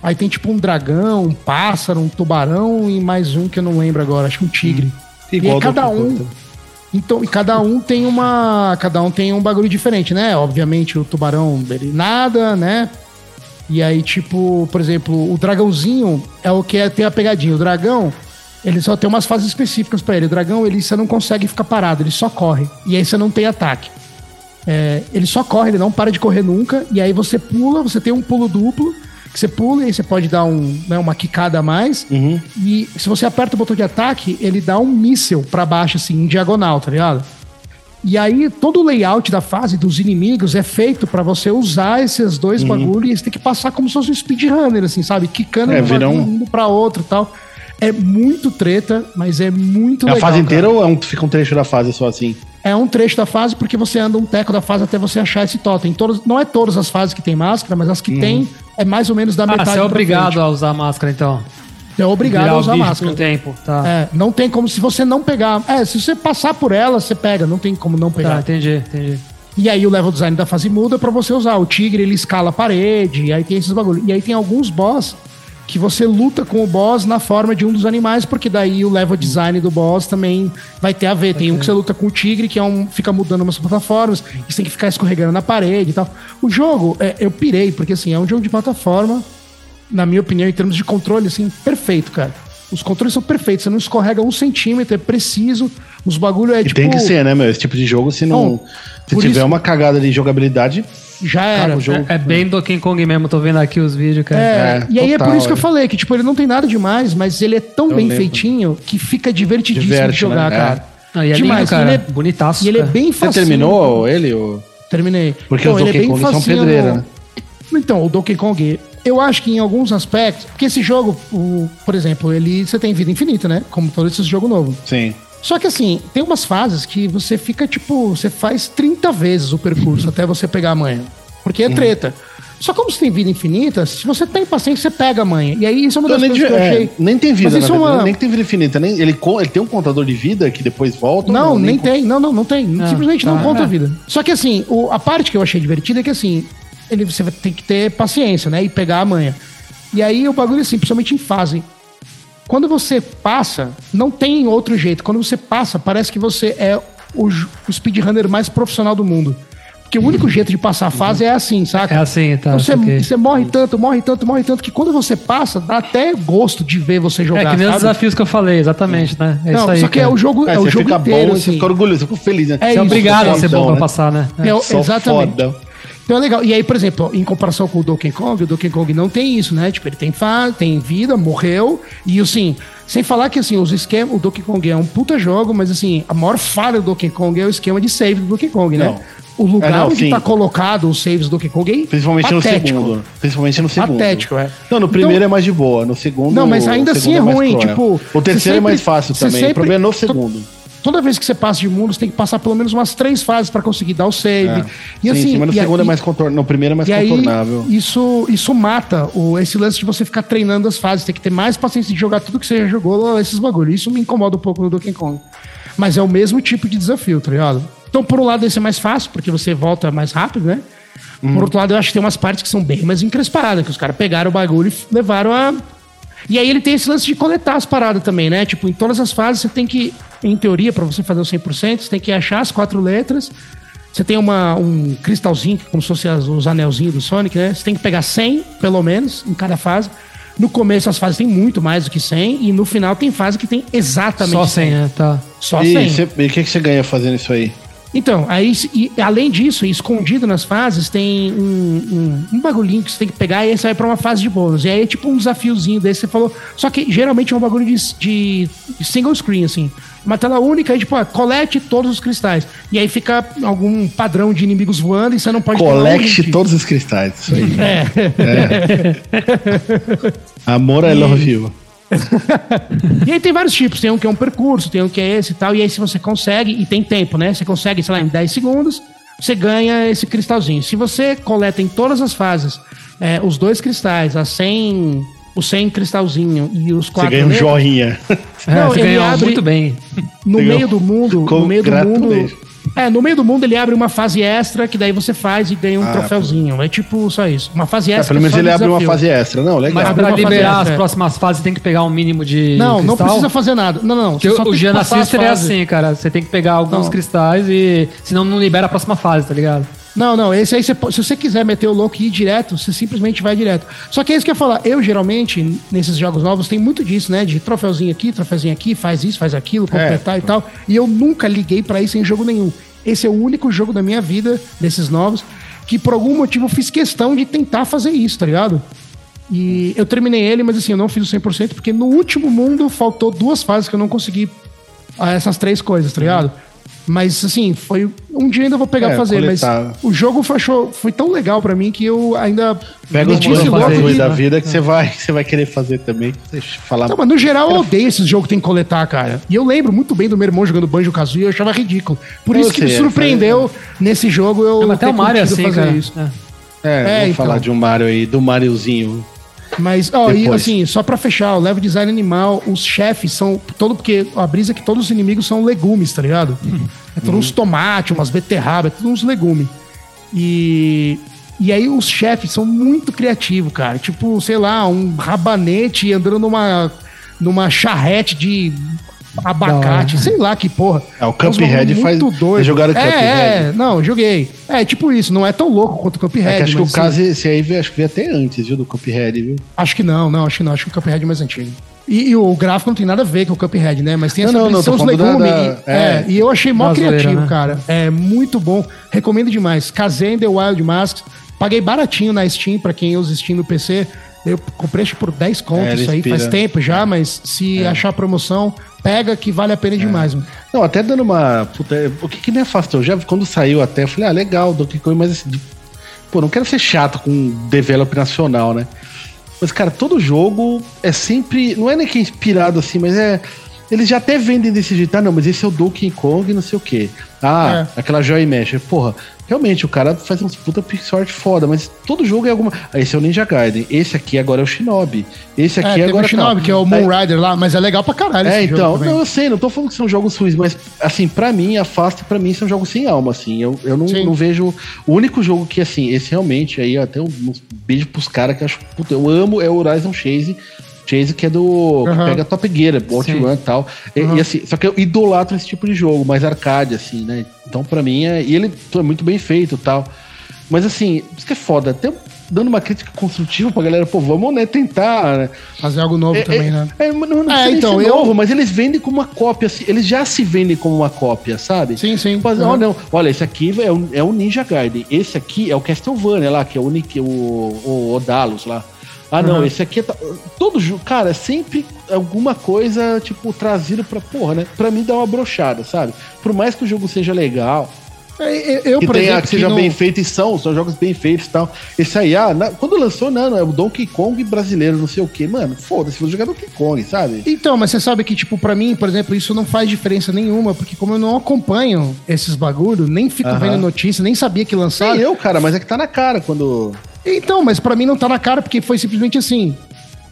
Aí tem, tipo, um dragão, um pássaro, um tubarão e mais um que eu não lembro agora, acho que um tigre. e aí Igual cada Donkey Kong um... Então, e cada um tem uma... Cada um tem um bagulho diferente, né? Obviamente o tubarão, ele nada, né? E aí, tipo, por exemplo, o dragãozinho é o que é ter a pegadinha. O dragão, ele só tem umas fases específicas pra ele. O dragão, ele você não consegue ficar parado, ele só corre. E aí você não tem ataque. É, ele só corre, ele não para de correr nunca. E aí você pula, você tem um pulo duplo, que você pula e aí você pode dar um, né, uma quicada a mais. Uhum. E se você aperta o botão de ataque, ele dá um míssel pra baixo, assim, em diagonal, tá ligado? E aí, todo o layout da fase dos inimigos é feito pra você usar esses dois Uhum. bagulhos e você tem que passar como se fosse um speedrunner, assim, sabe? Quicando É, um vira bagulho, um- pra outro e tal. É muito treta, mas é muito É a legal. fase cara. inteira ou é um, fica um trecho da fase só assim? É um trecho da fase porque você anda um teco da fase até você achar esse totem. Todas, não é todas as fases que tem máscara, mas as que Uhum. tem é mais ou menos da Ah, metade você é obrigado frente. a usar máscara, então. É obrigado Virar a usar máscara. tempo. Tá, É, não tem como se você não pegar. É, se você passar por ela, você pega, não tem como não tá, pegar. entendi, entendi. E aí o level design da fase muda pra você usar. O tigre ele escala a parede, e aí tem esses bagulho. E aí tem alguns boss que você luta com o boss na forma de um dos animais, porque daí o level design do boss também vai ter a ver. Tem um que você luta com o tigre, que é um fica mudando umas plataformas, e você tem que ficar escorregando na parede e tal. O jogo, é, eu pirei, porque assim, é um jogo de plataforma, na minha opinião, em termos de controle, assim, perfeito, cara. Os controles são perfeitos, você não escorrega um centímetro, é preciso. Os bagulho é E tipo. tem que ser, né, meu? Esse tipo de jogo, se não. Não, se tiver isso- uma cagada de jogabilidade, Já era. Caga o jogo. É, é bem Donkey Kong mesmo, tô vendo aqui os vídeos, cara. É, É, e aí é por isso que eu é. falei, que tipo, ele não tem nada demais, mas ele é tão Eu bem lembro. feitinho que fica divertidíssimo Diverte, de jogar, né? cara. Ah, e é Demais, lindo, cara. ele é- Bonitaço. E ele é cara. bem você facinho. terminou ele? Ou... Terminei. Porque Pô, os é Donkey bem Kong são pedreira, no- né? Então, o Donkey Kong, eu acho que em alguns aspectos, porque esse jogo, o- por exemplo, ele você tem vida infinita, né? Como todo esse jogo novo. Sim. Só que assim, tem umas fases que você fica tipo, você faz 30 vezes o percurso até você pegar a manha. Porque Uhum. é treta. Só como você tem vida infinita, se você tem paciência, você pega a manha. E aí isso é uma das nem, coisas que eu é, achei. nem tem vida, Mas é uma- Nem tem vida infinita. Nem, ele, ele tem um contador de vida que depois volta? ou Não, nem, co- tem. Não, não, não tem. Ah, Simplesmente não tá, conta é. a vida. Só que assim, o- a parte que eu achei divertida é que assim, ele, você ter que ter paciência, né? E pegar a manha. E aí o bagulho assim, principalmente em fase. Quando você passa, não tem outro jeito. Quando você passa, parece que você é o, o speedrunner mais profissional do mundo. Porque o único jeito de passar a fase é assim, saca? É assim, tá. Então você, saquei. você morre tanto, morre tanto, morre tanto, que quando você passa, dá até gosto de ver você jogar. É que nem os desafios que eu falei, exatamente, né? É Não, isso aí. só que é cara. o jogo, É, é, o você jogo fica inteiro, bom, assim. você fica orgulhoso, você fica feliz, né? É Você é obrigado a ser bom pra né? passar, né? É. É, exatamente. foda. Então é legal. E aí, por exemplo, em comparação com o Donkey Kong, o Donkey Kong não tem isso, né? Tipo, ele tem fa tem vida, morreu. E assim, sem falar que assim, os esquemas. O Donkey Kong é um puta jogo, mas assim, a maior falha do Donkey Kong é o esquema de save do Donkey Kong, né? Não. O lugar É, não, onde sim. tá colocado os saves do Donkey Kong é Principalmente no patético. segundo. Principalmente no segundo. Patético, é. Não, no primeiro Então- é mais de boa. No segundo. Não, mas ainda assim é mais ruim. cruel. Tipo, o terceiro é sempre- mais fácil também. sempre- O problema é no segundo. Toda vez que você passa de mundo, você tem que passar pelo menos umas três fases pra conseguir dar o save. É. E sim, assim, sim, mas no segundo é mais contornável. No primeiro é mais E aí, contornável. isso, isso mata o, esse lance de você ficar treinando as fases. Tem que ter mais paciência de jogar tudo que você já jogou, esses bagulhos. Isso me incomoda um pouco no Donkey Kong. Mas é o mesmo tipo de desafio, tá ligado? Então, por um lado, esse é mais fácil, porque você volta mais rápido, né? Por outro lado, eu acho que tem umas partes que são bem mais encrespadas, que os caras pegaram o bagulho e levaram a. E aí ele tem esse lance de coletar as paradas também, né? Tipo, em todas as fases você tem que, em teoria, pra você fazer o 100%, você tem que achar as quatro letras. Você tem uma, um cristalzinho, que como se fosse as- os anelzinhos do Sonic, né? Você tem que pegar 100, pelo menos, em cada fase. No começo as fases tem muito mais do que 100 e no final tem fase que tem exatamente Só 100, né? Tá. Só e 100. cê- e o que, que você ganha fazendo isso aí? Então, aí, e, além disso, escondido nas fases, tem um, um, um, bagulhinho que você tem que pegar e aí você vai pra uma fase de bônus. E aí é tipo um desafiozinho desse, você falou. Só que geralmente é um bagulho de, de, de single screen, assim. Uma tela única, aí tipo, ó, colete todos os cristais. E aí fica algum padrão de inimigos voando e você não pode... Colete todos os cristais, isso aí. É. é. Amor, I love you. e aí tem vários tipos. Tem um que é um percurso, tem um que é esse e tal. E aí, se você consegue, e tem tempo, né? Você consegue, sei lá, em 10 segundos, você ganha esse cristalzinho. Se você coleta em todas as fases é, os dois cristais, a 100, o 100 cristalzinho e os quatro. Você ganha um joinha. Não, é, ele abre muito bem. No meio do mundo. No meio do mundo. É, no meio do mundo ele abre uma fase extra que daí você faz e ganha um ah, troféuzinho. É tipo só isso. Uma fase extra. É, pelo menos ele abre uma fase extra. Não, legal. Mas pra liberar as próximas fases tem que pegar um mínimo de. Não, cristal. não precisa fazer nada. Não, não. o Giana Sister é assim, cara. Você tem que pegar alguns não. cristais e. Senão não libera a próxima fase, tá ligado? Não, não, esse aí, você, se você quiser meter o louco e ir direto, você simplesmente vai direto. Só que é isso que eu ia falar. Eu, geralmente, nesses jogos novos, tem muito disso, né? De troféuzinho aqui, troféuzinho aqui, faz isso, faz aquilo, completar é. e tal. E eu nunca liguei para isso em jogo nenhum. Esse é o único jogo da minha vida, desses novos, que por algum motivo eu fiz questão de tentar fazer isso, tá ligado? E eu terminei ele, mas assim, eu não fiz o 100%, porque no último mundo faltou duas fases que eu não consegui ah, essas três coisas, tá ligado? Mas, assim, foi. Um dia ainda vou pegar é, pra fazer, coletar. mas o jogo foi, foi tão legal pra mim que eu ainda. Pega os esse louco da vida que você vai, você vai querer fazer também. Deixa eu falar. Não, mas no geral eu odeio esses jogos que tem que coletar, cara. E eu lembro muito bem do meu irmão jogando Banjo Kazooie, eu achava ridículo. Por isso que me surpreendeu nesse jogo eu. Não, até o Mario é assim, fazer cara. isso. É, é, é vou então. falar de um Mario aí, do Mariozinho. Mas, ó, e assim, só pra fechar, o level design animal, os chefes são. Todo, porque a brisa é que todos os inimigos são legumes, tá ligado? É tudo uns tomates, umas beterrabas, é tudo uns legumes. E. E aí os chefes são muito criativos, cara. Tipo, sei lá, um rabanete andando numa, numa charrete de abacate, sei lá que porra. É, o Cuphead faz. Doido. Jogaram é, Cuphead. É, não, joguei. É, tipo isso, não é tão louco quanto o Cuphead. É que acho que o caso, esse aí acho que veio até antes, viu, do Cuphead, viu? Acho que não, não, acho que não, acho que o Cuphead é mais antigo. E, e, o gráfico não tem nada a ver com o Cuphead, né? Mas tem essa não, não, não, os legumes. Da, da, é, é, e eu achei mó criativo, né? cara. É muito bom. Recomendo demais. Kazan The Wild Masks. Paguei baratinho na Steam, pra quem usa Steam no PC. Eu comprei acho por 10 contos é, isso aí, faz tempo já, mas se é. achar promoção, pega que vale a pena é. demais, mano. Não, até dando uma. Puta, o que, que me afastou? Já quando saiu até, eu falei, ah, legal, Donkey Kong, mas assim, pô, não quero ser chato com develop nacional, né? Mas, cara, todo jogo é sempre. Não é nem que é inspirado assim, mas é. Eles já até vendem desse jeito, ah, não, mas esse é o Donkey Kong, não sei o quê. Ah, é. aquela Joy Mesh. Porra, realmente, o cara faz uns puta pixel art foda, mas todo jogo é alguma. Ah, esse é o Ninja Gaiden, esse aqui agora é o Shinobi. Esse aqui é, agora. o Shinobi, que é o Moon Rider lá, mas é legal pra caralho. É, então, não, eu sei, não tô falando que são jogos ruins, mas assim, pra mim, afasta, pra mim, são jogos sem alma, assim. Eu, eu não, não vejo. O único jogo que, assim, esse realmente, aí até um, um beijo pros caras que eu acho. Puta, eu amo é o Horizon Chase. Chase que é do. Uhum. que pega Top Gear, Bolt Run e tal. Uhum. E, assim, só que eu idolatro esse tipo de jogo, mais arcade, assim, né? Então, pra mim, é, e ele é muito bem feito tal. Mas assim, isso que é foda. Até dando uma crítica construtiva pra galera, pô, vamos, né, tentar. Né? Fazer algo novo é, também, é, né? É, não, não é, então, eu... novo, mas eles vendem como uma cópia, assim, eles já se vendem como uma cópia, sabe? Sim, sim. Mas, uhum. oh, não, olha, esse aqui é o, é o Ninja Gaiden, esse aqui é o Castlevania lá, que é o, o, o Odalos lá. Ah, não, uhum. esse aqui é. Todo jogo, cara, é sempre alguma coisa, tipo, trazido pra. Porra, né? Pra mim dá uma brochada, sabe? Por mais que o jogo seja legal. É, eu, que, por tenha, exemplo, que seja bem feito e são, são jogos bem feitos e tal. Esse aí, ah, na, quando lançou, não, não, é o Donkey Kong brasileiro, não sei o que, mano, foda-se, vou jogar Donkey Kong, sabe? Então, mas você sabe que, tipo, pra mim, por exemplo, isso não faz diferença nenhuma, porque como eu não acompanho esses bagulho, nem fico vendo notícia, nem sabia que lançaram. Nem eu, cara, mas é que tá na cara quando. Então, mas para mim não tá na cara, porque foi simplesmente assim.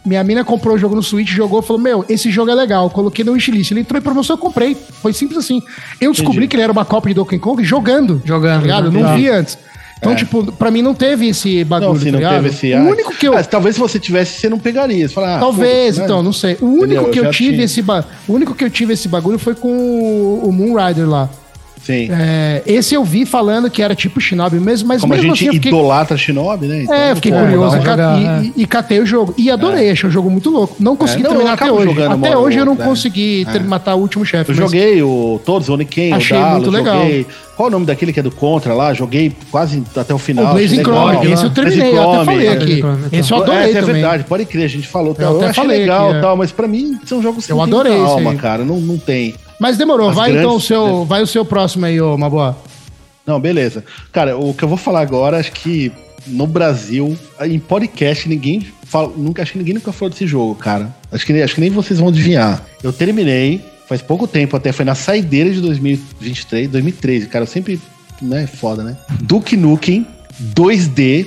Minha mina comprou o jogo no Switch, jogou, falou: Meu, esse jogo é legal. Coloquei no wishlist. Ele entrou em promoção, eu comprei. Foi simples assim. Eu descobri Entendi. que ele era uma cópia de Donkey Kong jogando. Jogando. Tá não vi antes. Então, é. tipo, pra mim não teve esse bagulho. Não, sim, tá não teve esse. O único que eu. Ah, talvez se você tivesse, você não pegaria. Você fala, ah, talvez, então, não sei. O único Entendeu? que eu, eu tive tinha. esse ba... O único que eu tive esse bagulho foi com o Moon Rider lá. Sim. É, esse eu vi falando que era tipo Shinobi mesmo, mas Como mesmo a gente assim, fiquei... idolatra Shinobi, né? Então, é, fiquei pô, curioso jogar, e, é. e, catei o jogo. E adorei, é. achei o jogo muito louco. Não consegui é, não, terminar até hoje. Até hoje eu não né? consegui ter, matar o último chefe. Eu mas... joguei o, todos, o Oniken, o Dalo, muito legal. joguei... Qual o nome daquele que é do Contra lá? Joguei quase até o final. O Blazing Chrome, esse eu terminei, eu até falei aqui. Esse eu adorei é, é verdade, pode crer, a gente falou. Eu, até achei falei legal e tal, mas pra mim são jogos que eu adorei calma, cara, não, não tem. Mas demorou, As vai grandes... então o seu, vai o seu próximo aí, ô Maboa. Não, beleza. Cara, o que eu vou falar agora, acho que no Brasil, em podcast, ninguém fala, nunca, acho que ninguém nunca falou desse jogo, cara. Acho que, acho que nem vocês vão adivinhar. Eu terminei, faz pouco tempo até, foi na saideira de 2023, 2013, cara, eu sempre, né, foda, né? Duke Nukem 2D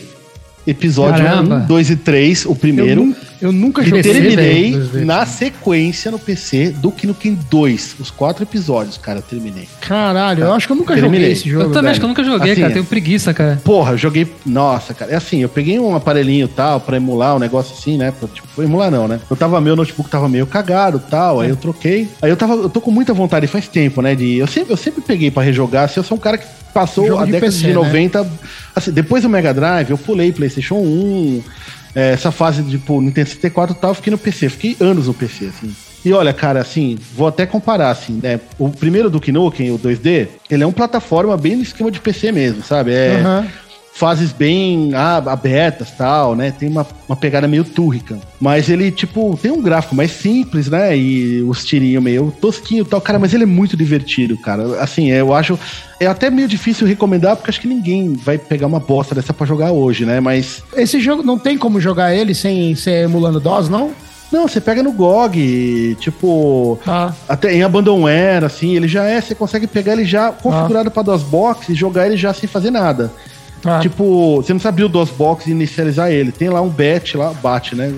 Episódio Caramba. 1, 2 e 3, o primeiro. Eu, nunca joguei. terminei na sequência no PC do que no King 2. Os quatro episódios, cara, eu terminei. Caralho, eu acho que eu nunca terminei. joguei esse jogo. Eu também velho. acho que eu nunca joguei, assim, cara. Tenho preguiça, cara. Porra, eu joguei. Nossa, cara. É assim, eu peguei um aparelhinho tal pra emular um negócio assim, né? Pra, tipo, emular não, né? Eu tava, meu notebook tava meio cagado tal. É. Aí eu troquei. Aí eu tava. Eu tô com muita vontade faz tempo, né? De, eu, sempre, eu sempre peguei pra rejogar. Assim, eu sou um cara que passou Jogo a de década PC, de 90. Né? Assim, depois do Mega Drive, eu pulei PlayStation 1. É, essa fase de tipo, Nintendo 64 e tal, eu fiquei no PC. Fiquei anos no PC, assim. E olha, cara, assim, vou até comparar, assim, né? O primeiro do Nukem, o 2D, ele é um plataforma bem no esquema de PC mesmo, sabe? É, uhum fases bem ah, abertas tal, né? Tem uma, uma pegada meio túrrica. Mas ele, tipo, tem um gráfico mais simples, né? E os tirinhos meio tosquinho tal. Cara, mas ele é muito divertido, cara. Assim, eu acho. É até meio difícil recomendar, porque acho que ninguém vai pegar uma bosta dessa para jogar hoje, né? Mas. Esse jogo não tem como jogar ele sem ser emulando DOS, não? Não, você pega no GOG, tipo, ah. até em Abandonware, assim, ele já é, você consegue pegar ele já configurado ah. para DOSBox e jogar ele já sem fazer nada. Ah. Tipo, você não sabe o DOSBox e inicializar ele. Tem lá um bat lá, bate, né?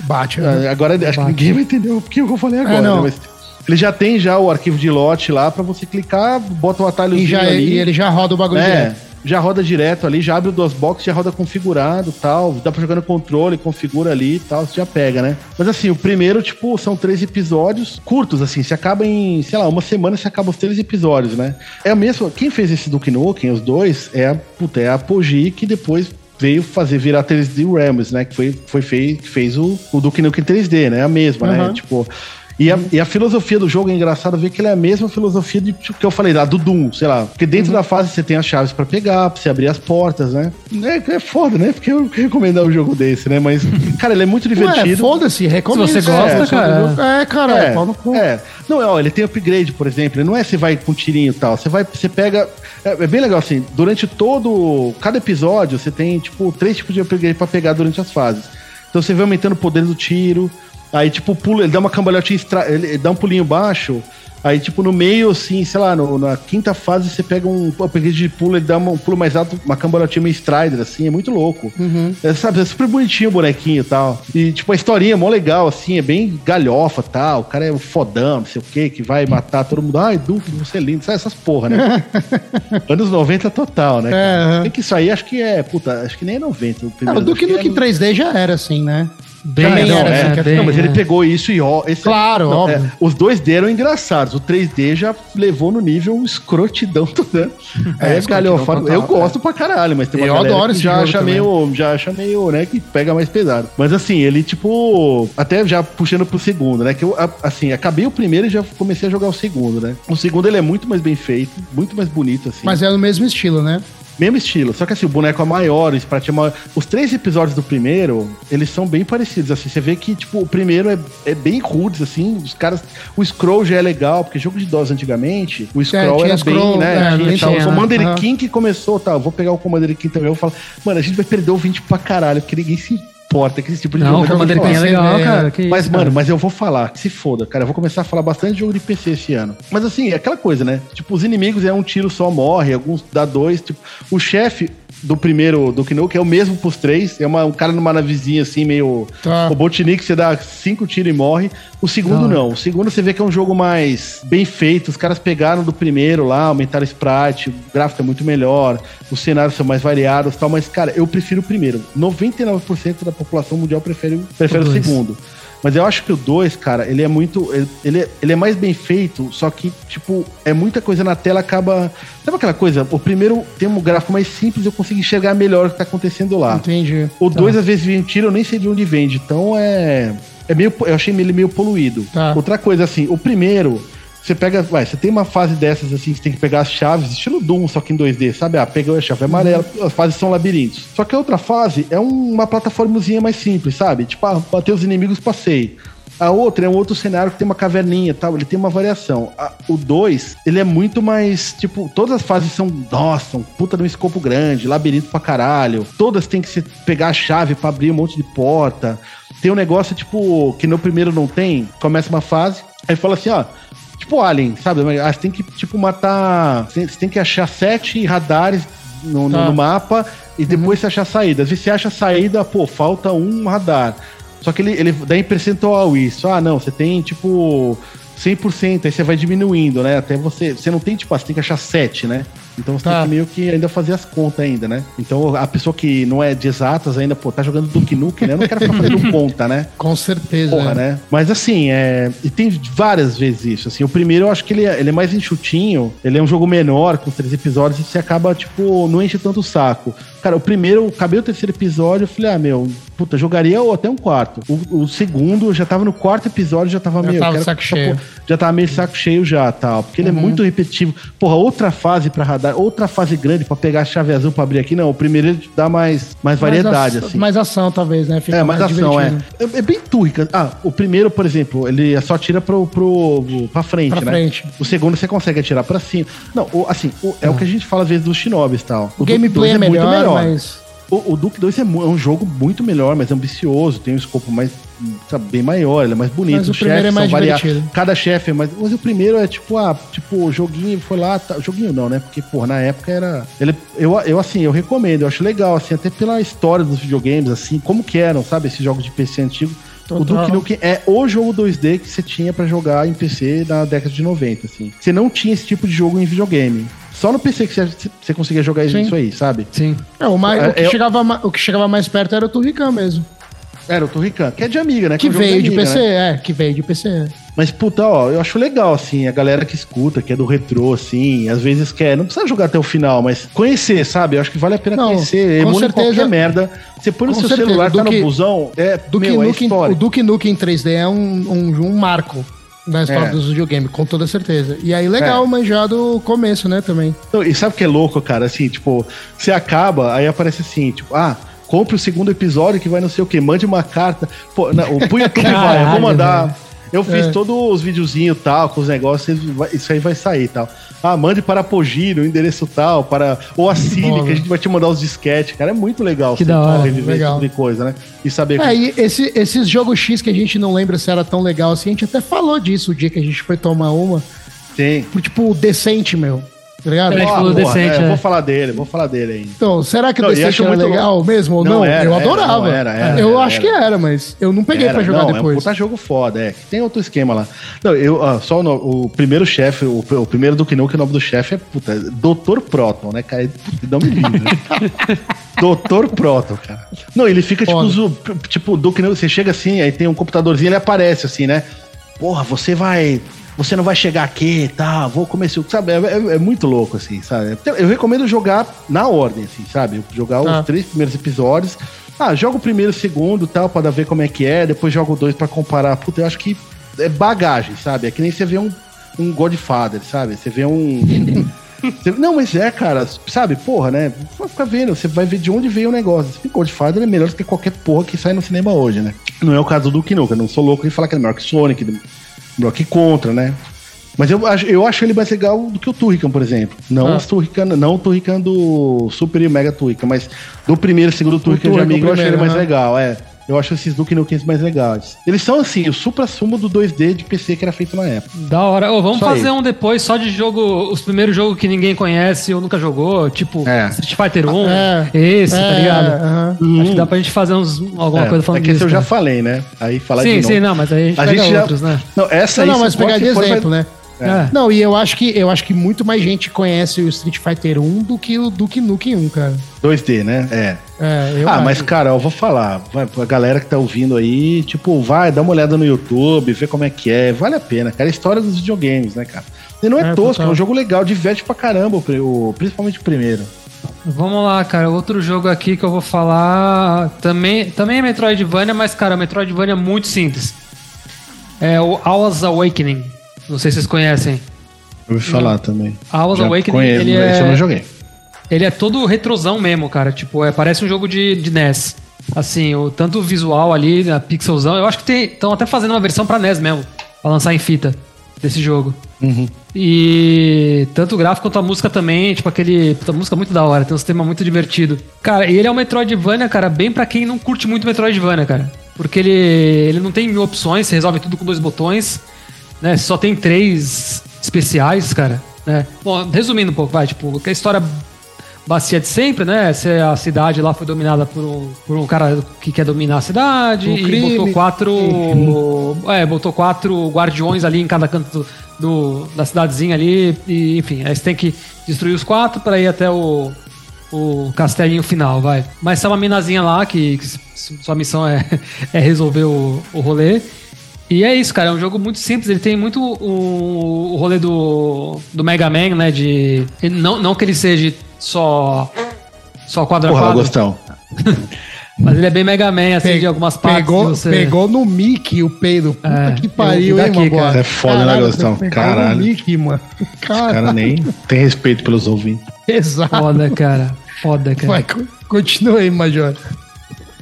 Bate. Né? Agora acho que ninguém vai entender o que eu falei agora. É. Né? Mas ele já tem já o arquivo de lote lá para você clicar, bota o um atalho e, já, ali. e ele já roda o bagulho é. direto já roda direto ali, já abre o DOSBox, já roda configurado tal. Dá pra jogar no controle, configura ali e tal, você já pega, né? Mas assim, o primeiro, tipo, são três episódios curtos, assim, se acaba em, sei lá, uma semana você acaba os três episódios, né? É a mesma. Quem fez esse Duke Nukem, os dois, é a, puta, é a Apogee que depois veio fazer virar 3D Rams, né? Que foi, foi fez, fez o, o Duke Nukem 3D, né? A mesma, uhum. né? Tipo. E a, e a, filosofia do jogo é engraçado ver que ele é a mesma filosofia de, tipo, que eu falei, da do Doom, sei lá. Porque dentro uhum. da fase você tem as chaves para pegar, pra você abrir as portas, né? É, é foda, né? Porque eu recomendar um jogo desse, né? Mas, cara, ele é muito divertido. Foda-se, recomendo. Se você gosta, é, cara. É, cara, é, pau no cu. É. Não, ó, ele tem upgrade, por exemplo. Não é você vai com tirinho e tal. Você vai, você pega. É, é, bem legal assim. Durante todo. Cada episódio, você tem, tipo, três tipos de upgrade para pegar durante as fases. Então você vai aumentando o poder do tiro, Aí, tipo, pula, ele dá uma cambalhotinha, ele dá um pulinho baixo. Aí, tipo, no meio, assim, sei lá, no, na quinta fase você pega um upgrade de pulo, ele dá um pulo mais alto, uma cambalhotinha meio Strider, assim, é muito louco. Uhum. É, sabe, é super bonitinho o bonequinho e tal. E, tipo, a historinha é mó legal, assim, é bem galhofa tal. O cara é um fodão, não sei o quê, que vai matar todo mundo. Ai, Duque, você é lindo. Sabe essas porra, né? Anos 90 total, né? É, uhum. Tem que isso aí, acho que é, puta, acho que nem é 90. O, primeiro, é, o Duke Nukem é... 3D já era assim, né? Bem, não, era, é, assim, bem, não, mas ele é. pegou isso e ó. Esse, claro, não, óbvio. É, os dois D eram engraçados. O 3D já levou no nível escrotidão toda. É, é galhofado. Eu gosto pra caralho, mas tem uma eu adoro que já acha meio, já acha meio, né, que pega mais pesado. Mas assim, ele tipo, até já puxando pro segundo, né, que eu assim, acabei o primeiro e já comecei a jogar o segundo, né? O segundo ele é muito mais bem feito, muito mais bonito assim. Mas é no mesmo estilo, né? Mesmo estilo, só que assim, o boneco é maior, os pratos é maior. Os três episódios do primeiro, eles são bem parecidos, assim, você vê que, tipo, o primeiro é, é bem rudes, assim, os caras... O scroll já é legal, porque jogo de DOS antigamente, o scroll é, era scroll, bem, né? É, tinha, tinha, o Commander uhum. King que começou, tá, eu vou pegar o Commander King também, eu vou falar, mano, a gente vai perder o 20 pra caralho, porque ninguém se importa que esse tipo de não, jogo. Não, Commander é legal, é. cara. Que mas, isso, mano, cara. mas eu vou falar, se foda, cara. Eu vou começar a falar bastante de jogo de PC esse ano. Mas assim, é aquela coisa, né? Tipo, os inimigos é um tiro só morre, alguns dá dois. Tipo, o chefe, do primeiro do Knuck é o mesmo pros três. É uma, um cara numa navezinha assim, meio tá. Robotnik, você dá cinco tiros e morre. O segundo não. não. O segundo você vê que é um jogo mais bem feito. Os caras pegaram do primeiro lá, aumentaram o sprite, o gráfico é muito melhor, os cenários são mais variados e tal. Mas, cara, eu prefiro o primeiro. 99% da população mundial prefere, prefere o, o segundo. Mas eu acho que o 2, cara, ele é muito. Ele é, ele é mais bem feito, só que, tipo, é muita coisa na tela, acaba. Sabe aquela coisa? O primeiro tem um gráfico mais simples, eu consigo enxergar melhor o que tá acontecendo lá. Entendi. O 2, tá. às vezes, vem um tiro, eu nem sei de onde vende. Então é. É meio, eu achei ele meio poluído. Tá. Outra coisa, assim, o primeiro, você pega, vai, você tem uma fase dessas assim, você tem que pegar as chaves, estilo Doom, só que em 2D, sabe? Ah, pegou a chave amarela, uhum. as fases são labirintos. Só que a outra fase é uma plataformazinha mais simples, sabe? Tipo, ah, bater os inimigos, passei. A outra é um outro cenário que tem uma caverninha tal, ele tem uma variação. A, o 2, ele é muito mais, tipo, todas as fases são, nossa, um puta de um escopo grande, labirinto pra caralho. Todas tem que se pegar a chave para abrir um monte de porta. Tem um negócio, tipo, que no primeiro não tem, começa uma fase, aí fala assim, ó, Tipo Alien, sabe? Ah, você tem que, tipo, matar. Você tem que achar sete radares no, tá. no mapa e depois uhum. você achar saída. Às vezes você acha saída, pô, falta um radar. Só que ele, ele dá em percentual isso. Ah, não, você tem, tipo, 100%, aí você vai diminuindo, né? Até você. Você não tem, tipo, ah, você tem que achar 7, né? Então você tá. tem que meio que ainda fazer as contas ainda, né? Então a pessoa que não é de exatas ainda, pô, tá jogando Duke Nukem, né? Eu não quero ficar fazendo conta, né? Com certeza. Porra, né? Mas assim, é... e tem várias vezes isso. Assim, o primeiro eu acho que ele é, ele é mais enxutinho, ele é um jogo menor, com três episódios, e você acaba, tipo, não enche tanto o saco. Cara, o primeiro, acabei o terceiro episódio, eu falei, ah, meu, puta, jogaria ou até um quarto. O, o segundo, eu já tava no quarto episódio, já tava já meio. Tava saco cheio. Já tava meio saco cheio já, tal. Porque ele é uhum. é muito repetitivo. Porra, outra fase pra radar, outra fase grande pra pegar a chave azul pra abrir aqui. Não, o primeiro ele dá mais, mais variedade, mais assim. Mais ação, talvez, né? Fica é, mais, mais ação, é. é. é. bem turrica. Ah, o primeiro, por exemplo, ele só tira pro, pro, pra frente, pra né? Frente. O segundo você consegue atirar pra cima. Não, o, assim, é o que a gente fala às vezes dos Shinobis tal. O, o gameplay é, melhor, melhor, mas o, o Duke 2 é, é, um jogo muito melhor, mais ambicioso, tem um escopo mais sabe, bem maior, ele é mais bonito. Mas o primeiro é mais variados. Cada chefe é mais. Mas o primeiro é tipo, ah, tipo, o joguinho foi lá. Tá, joguinho não, né? Porque, pô, na época era. Ele, eu, eu, assim, eu recomendo, eu acho legal, assim, até pela história dos videogames, assim, como que eram, sabe, esses jogos de PC antigo. Total. O Duke Nukem é o jogo 2D que você tinha para jogar em PC na década de 90, assim. Você não tinha esse tipo de jogo em videogame. Só no PC que você, você conseguia jogar Sim. isso aí, sabe? Sim. É, o, mais, é, o, que é, chegava, o que chegava mais perto era o Turrican mesmo. Era o Turrican, que é de amiga, né? Que, que veio de, amiga, PC, né? é, que veio de PC. Mas, puta, ó, eu acho legal, assim, a galera que escuta, que é do retrô, assim, às vezes quer, não precisa jogar até o final, mas conhecer, sabe? Eu acho que vale a pena não, conhecer, com certeza, qualquer merda. Você põe no seu certeza. celular, tá no busão, é, do meu, é Nukem, O Duke Nukem 3D é um, um, um marco na história é. dos videogames, com toda certeza. E aí, legal é. manjar do começo, né, também. E sabe o que é louco, cara? Assim, tipo, você acaba, aí aparece assim, tipo, ah, compre o segundo episódio que vai não sei o que, mande uma carta. Pô, não, o YouTube vai, eu vou mandar. Eu fiz é. todos os videozinhos tal, com os negócios, isso aí vai sair tal. Ah, mande para Apogee, no endereço tal, para. Ou assine, que a gente vai te mandar os disquetes. Cara, é muito legal. Que da hora, reviver legal. esse tipo de coisa, né? E saber. É, e esse, esses jogos X que a gente não lembra se era tão legal assim, a gente até falou disso o dia que a gente foi tomar uma. Sim. Tipo, decente, meu. Tá ligado? Ah, porra, decente, é, é. Vou falar dele, vou falar dele ainda. Então, será que o Decente era legal louco. mesmo ou não? não? Era, eu adorava. Era, era, eu acho que era, mas eu não peguei pra jogar não, depois. É um puta jogo foda, é. Tem outro esquema lá. Não, eu, ah, só o, o, primeiro chefe, o, o, primeiro do Kino, que o nome do chefe é, puta, Doutor Proton, né, cara? Não me lindo, né? Doutor Proton, cara. Não, ele fica tipo, zo, tipo, do Kino, você chega assim, aí tem um computadorzinho, ele aparece assim, né? Porra, você vai você não vai chegar aqui, tá? Vou começar, sabe? É, é, é, muito louco, assim, sabe? Eu recomendo jogar na ordem, assim, sabe? Jogar ah. os três primeiros episódios. Ah, joga o primeiro, o segundo, tal, para ver como é que é. Depois joga o dois para comparar. Puta, eu acho que é bagagem, sabe? É que nem você vê um, um Godfather, sabe? Você vê um. não, mas é, cara, sabe, porra, né? Vai ficar vendo, você vai ver de onde veio o negócio. Esse Godfather é melhor do que qualquer porra que sai no cinema hoje, né? Não é o caso do Nukem, não sou louco de falar que é melhor que Sonic, Rock contra, né? Mas eu acho, eu acho ele mais legal do que o Turrican, por exemplo. Não, ah. o Turrican, não o Turrican do Super e Mega Turrican, mas do primeiro e segundo Turrican de amigo eu achei ele mais legal, é. Eu acho esses Duke Nukens mais legais. Eles são, assim, o supra-sumo do 2D de PC que era feito na época. Da hora. Oh, vamos só fazer aí. um depois só de jogo, os primeiros jogos que ninguém conhece ou nunca jogou, tipo é. Street Fighter 1, é. esse, tá é. tá ligado? Uhum. Acho que dá pra gente fazer uns, alguma é. coisa falando é disso. Isso eu já falei, né? Aí falar sim, de novo. Sim, sim, não, mas aí a gente a pega gente outros, já... né? Não, essa não, aí... Não, mas pegar de exemplo, né? É. Não, e eu acho que eu acho que muito mais gente conhece o Street Fighter 1 do que o Duke Nukem 1, cara. 2D, né? É. é ah, acho. mas cara, eu vou falar, a galera que tá ouvindo aí, tipo, vai, dá uma olhada no YouTube, vê como é que é, vale a pena, cara. É a história dos videogames, né, cara? E não é, é tosco, total. é um jogo legal, diverte pra caramba, o, principalmente o primeiro. Vamos lá, cara. Outro jogo aqui que eu vou falar também, também é Metroidvania, mas, cara, Metroidvania é muito simples. É o Hours Awakening. Não sei se vocês conhecem. Eu ouvi falar também. Hours Já Awakening, conheço, ele é... eu não joguei. Ele é todo retrosão mesmo, cara. Tipo, é, parece um jogo de, de NES. Assim, o, tanto o visual ali, a pixelzão. Eu acho que estão até fazendo uma versão pra NES mesmo. Pra lançar em fita desse jogo. Uhum. E tanto o gráfico quanto a música também, tipo aquele. A música é muito da hora, tem um sistema muito divertido. Cara, e ele é um Metroidvania, cara, bem para quem não curte muito Metroidvania, cara. Porque ele, ele não tem mil opções, você resolve tudo com dois botões, né? Só tem três especiais, cara. Né? Bom, resumindo um pouco, vai, tipo, a história bacia de sempre, né? Se a cidade lá foi dominada por um, por um cara que quer dominar a cidade um e botou quatro. É, botou quatro guardiões ali em cada canto do, do, da cidadezinha ali. E, enfim, aí você tem que destruir os quatro para ir até o, o castelinho final, vai. Mas tem uma minazinha lá que, que sua missão é, é resolver o, o rolê. E é isso, cara. É um jogo muito simples. Ele tem muito o, o rolê do, do Mega Man, né? De. Não, não que ele seja só. Só quadro Porra, quadro. Mas ele é bem Mega Man, assim, Pe de algumas partes. Pegou, você... pegou no Mickey o peido. Puta é, que pariu, hein, mano? É foda, né, Caralho, né, Gostão? Caralho. No Mickey, mano. Caralho. Os cara nem tem respeito pelos ouvintes. Exato. Foda, cara. Foda, cara. Vai, continua aí, Major.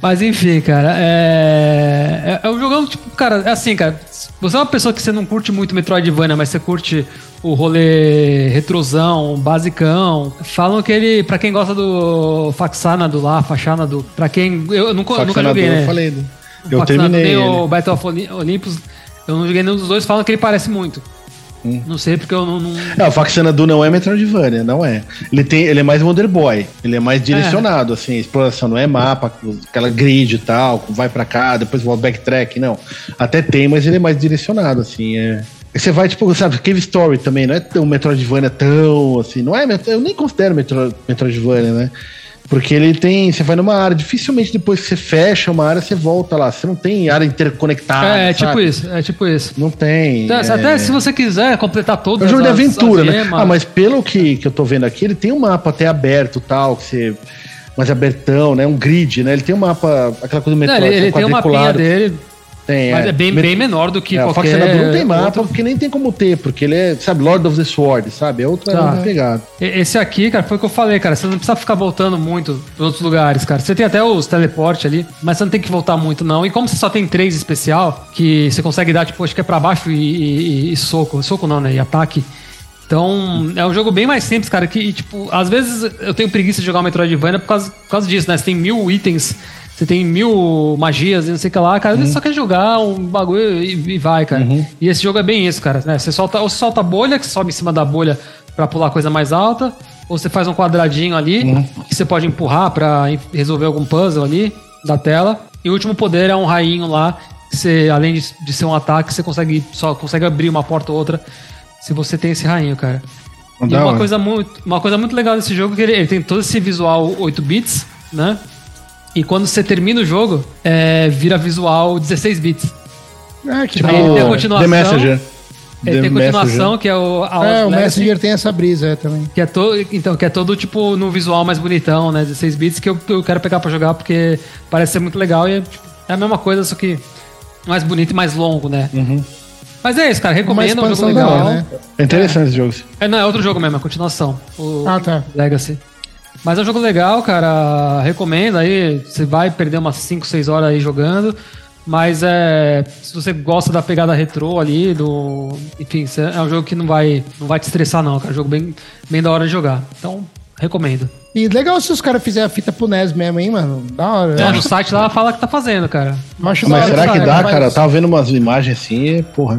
Mas enfim, cara, é... é. É um jogão, tipo, cara, é assim, cara. Você é uma pessoa que você não curte muito Metroidvania, mas você curte o rolê retrosão, basicão. Falam que ele, pra quem gosta do Faxana do lá, Fachana do. Pra quem. Eu nunca, nunca joguei, né? Eu falei. Né? Eu terminei. Nem o Battle of Olympus. Eu não joguei nenhum dos dois, falam que ele parece muito. Hum. Não sei porque eu não. não... É, o Faxana Du não é Metroidvania, não é. Ele, tem, ele é mais Wonder Boy. Ele é mais direcionado, é. assim. Exploração não é mapa, aquela grid e tal, vai para cá, depois volta backtrack, não. Até tem, mas ele é mais direcionado, assim. É. Você vai, tipo, sabe, Cave Story também, não é tão Metroidvania tão assim. Não é, eu nem considero Metro, Metroidvania, né? Porque ele tem. Você vai numa área, dificilmente depois que você fecha uma área, você volta lá. Você não tem área interconectada. É, é tipo isso, é tipo isso. Não tem. Até, é... até se você quiser completar todas É um jogo as, de aventura, né? Ah, mas pelo que, que eu tô vendo aqui, ele tem um mapa até aberto tal, que você. Mais abertão, né? Um grid, né? Ele tem um mapa, aquela coisa metrô. Não, ele, ele tem um mapinha dele tem, Mas é, é bem, bem menor do que é, qualquer... O Fox não tem mapa, outro... porque nem tem como ter, porque ele é, sabe, Lord of the Sword, sabe? É outra, tá. pegada. Esse aqui, cara, foi o que eu falei, cara, você não precisa ficar voltando muito para outros lugares, cara. Você tem até os teleporte ali, mas você não tem que voltar muito, não. E como você só tem três especial, que você consegue dar, tipo, acho que é pra baixo e, e, e soco. Soco não, né? E ataque. Então, é um jogo bem mais simples, cara, que, tipo, às vezes eu tenho preguiça de jogar o Metroidvania por causa, por causa disso, né? Você tem mil itens você tem mil magias e não sei o que lá, cara. Uhum. só quer jogar um bagulho e, e vai, cara. Uhum. E esse jogo é bem isso, cara. Né? Você solta, ou você solta a bolha, que sobe em cima da bolha para pular coisa mais alta, ou você faz um quadradinho ali, uhum. que você pode empurrar para resolver algum puzzle ali da tela. E o último poder é um rainho lá, que você, além de, de ser um ataque, você consegue só consegue abrir uma porta ou outra se você tem esse rainho, cara. e uma coisa, muito, uma coisa muito legal desse jogo é que ele, ele tem todo esse visual 8 bits, né? E quando você termina o jogo, é, vira visual 16 bits. Ah, que tipo, ele tem a continuação. The Messenger. Ele The tem continuação, que é o. é, o Messenger tem essa brisa é, também. Que é todo, então, que é todo tipo no visual mais bonitão, né? 16 bits, que eu, eu quero pegar pra jogar porque parece ser muito legal e é, tipo, é a mesma coisa, só que mais bonito e mais longo, né? Uhum. Mas é isso, cara. Recomendo, é um jogo legal. né? É interessante é. esse jogo. É, não, é outro jogo mesmo, é a continuação. O ah, tá. Legacy. Mas é um jogo legal, cara. Recomendo aí. Você vai perder umas 5, 6 horas aí jogando. Mas é. Se você gosta da pegada retrô ali, do. Enfim, é um jogo que não vai, não vai te estressar, não, cara. É um jogo bem, bem da hora de jogar. Então, recomendo. E legal se os caras fizerem a fita pro NES mesmo, hein, mano? Da hora. É, no site lá fala que tá fazendo, cara. Mas, será que dá, cara? Eu tava vendo umas imagens assim, porra.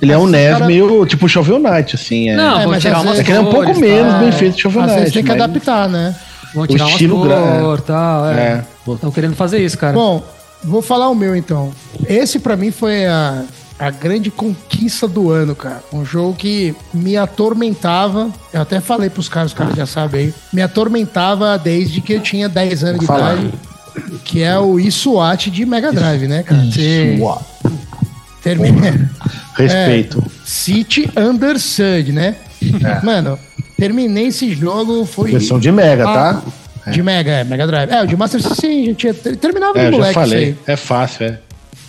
Ele é um NES cara... meio tipo Shovel Knight, assim. É. Não, é, vou tirar umas É que ele é um pouco tá, menos bem feito que Shovel Knight. Às tem que mas... adaptar, né? Vão tirar o estilo umas cor, tal. É. é. Estão querendo fazer isso, cara. Bom, vou falar o meu então. Esse para mim foi a a grande conquista do ano, cara. Um jogo que me atormentava. Eu até falei pros caras, os caras já sabem aí. Me atormentava desde que eu tinha 10 anos de idade. Que é o ISWAT de Mega Drive, né, cara? ISWAT. Termina. Respeito. É, City Under Surge, né? É. Mano, terminei esse jogo, foi. Versão de Mega, tá? É. De Mega, é, Mega Drive. É, o de Master System, a gente tinha. Terminava é, no moleque. Já falei. É fácil, é.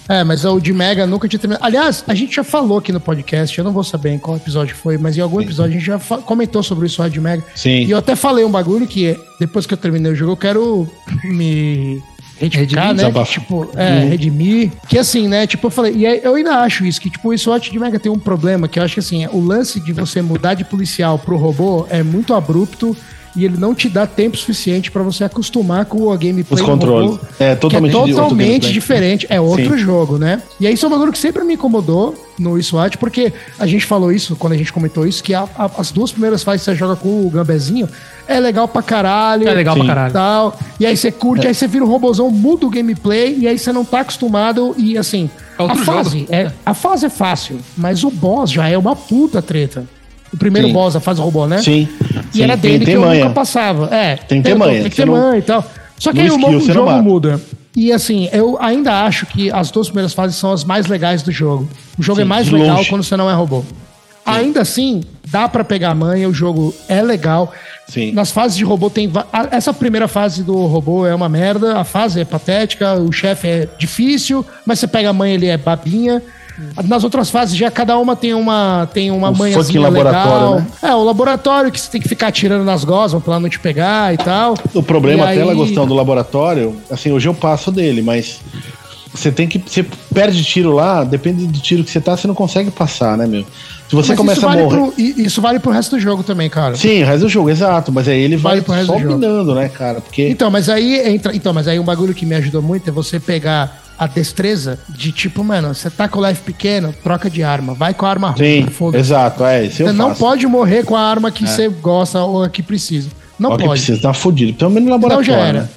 É, mas o de Mega nunca tinha terminado. Aliás, a gente já falou aqui no podcast, eu não vou saber em qual episódio foi, mas em algum episódio a gente já comentou sobre isso de Mega. Sim. E eu até falei um bagulho que depois que eu terminei o jogo, eu quero me retificar, né? Que, tipo, é, uhum. redimir. Que assim, né? Tipo, eu falei, e eu ainda acho isso, que tipo, o SWAT de Mega tem um problema, que eu acho que assim, o lance de você mudar de policial pro robô é muito abrupto e ele não te dá tempo suficiente para você acostumar com o gameplay. Os controles. Robô, é totalmente, é totalmente diferente. É outro Sim. jogo, né? E aí isso é um bagulho que sempre me incomodou no SWAT, porque a gente falou isso quando a gente comentou isso, que a, a, as duas primeiras fases que você joga com o Gambezinho é legal pra caralho. É legal Sim. pra caralho. Tal, e aí você curte, é. aí você vira um robozão, muda o gameplay, e aí você não tá acostumado e assim. É a fase, é, a fase é fácil, mas o boss já é uma puta treta. O primeiro Sim. boss, a fase robô, né? Sim. E Sim. era dele que eu manha. nunca passava. É. Tem que ter manha. Tem que ter manha e tal. Só que aí o, o jogo muda. E assim, eu ainda acho que as duas primeiras fases são as mais legais do jogo. O jogo é Sim, é mais legal longe. quando você não é robô. Sim. Ainda assim, dá para pegar manha, o jogo é legal. Sim. Nas fases de robô tem. Essa primeira fase do robô é uma merda, a fase é patética, o chefe é difícil, mas você pega a manha, ele é babinha. Nas outras fases já cada uma tem uma tem uma um manhãzinha legal. Né? É, o laboratório que você tem que ficar tirando nas gosmas pra não te pegar e tal. O problema, até aí... ela gostando do laboratório, assim, hoje eu passo dele, mas você tem que. Você perde tiro lá, depende do tiro que você tá, você não consegue passar, né, meu? Se você mas começa vale a morrer. Pro, isso vale pro resto do jogo também, cara. Sim, o resto do jogo, exato. Mas aí ele vale vai só minando, né, cara? Porque... Então, mas aí entra. Então, mas aí um bagulho que me ajudou muito é você pegar a destreza de tipo, mano, você tá com o life pequeno, troca de arma. Vai com a arma Sim, exato, é. Isso você não pode morrer com a arma que é. você gosta ou a que precisa. Não Ou pode. Que precisa, tá fudido. Pelo menos no laboratório. Não, já era. Né?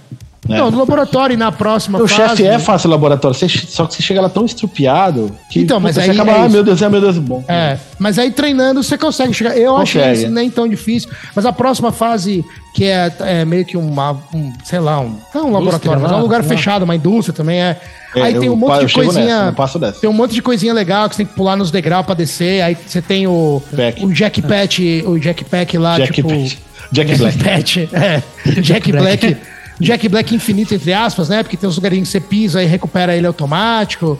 É. Não, no laboratório e na próxima o fase... O chefe é fácil laboratório, você, só que você chega lá tão estrupiado que então, mas puta, aí, você acaba, é ah, meu Deus, é, meu Deus, bom. É, mas aí treinando você consegue chegar. Eu acho que nem tão difícil, mas a próxima fase, que é, é meio que uma, um, sei lá, um, não um laboratório, mas é um lugar fechado, uma indústria também é. É aí tem um monte de coisinha. Nessa, tem um monte de coisinha legal que você tem que pular nos degraus pra descer. Aí você tem o, o Jackpack, o Jackpack lá, Jack tipo. Jack, Jack Black. Jack, é, Jack Black. Jack Black infinito, entre aspas, né? Porque tem uns lugarinhos que você pisa e recupera ele automático.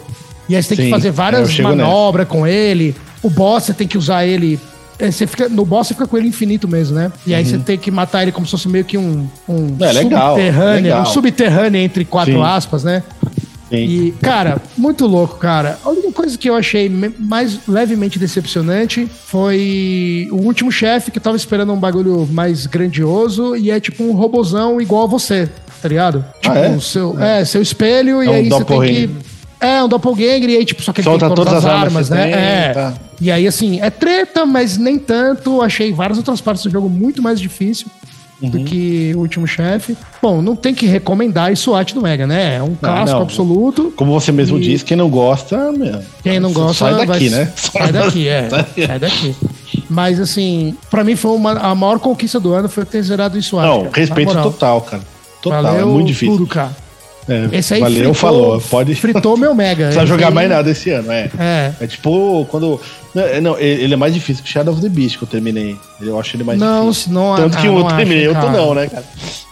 E aí você tem Sim, que fazer várias manobras com ele. O boss, você tem que usar ele. É, você fica, no boss você fica com ele infinito mesmo, né? E aí uhum. você tem que matar ele como se fosse meio que um, um é, legal, subterrâneo. Legal. Um subterrâneo entre quatro Sim. aspas, né? Sim. E, cara, muito louco, cara. A única coisa que eu achei mais levemente decepcionante foi o último chefe que eu tava esperando um bagulho mais grandioso e é tipo um robozão igual a você, tá ligado? Ah, tipo, é? seu, é. é seu espelho é e um aí você tem que. É, um doppelganger, e aí, tipo, só que ele Solta tem todas, todas as armas, né? Tem, é. Tá. E aí, assim, é treta, mas nem tanto. Achei várias outras partes do jogo muito mais difícil uhum. do que o último chefe. Bom, não tem que recomendar isso SWAT do Mega, né? É um clássico não, absoluto. Como você mesmo e... disse, quem não gosta, meu, quem não gosta sai daqui, vai... né? Sai daqui, é. sai daqui. Mas assim, para mim foi uma, a maior conquista do ano foi ter zerado isso Não, cara, respeito total, cara. Total, Valeu é muito difícil. Tudo, cara. É, Esse aí valeu, fritou, falou. Pode... Fritou meu Mega. Não precisa jogar aí... mais nada esse ano, é. É. É tipo, quando. Não, ele é mais difícil que Shadow of the Beast que eu terminei. Eu acho ele mais não, difícil. Não, Tanto que o outro terminei, eu tô não, né, cara?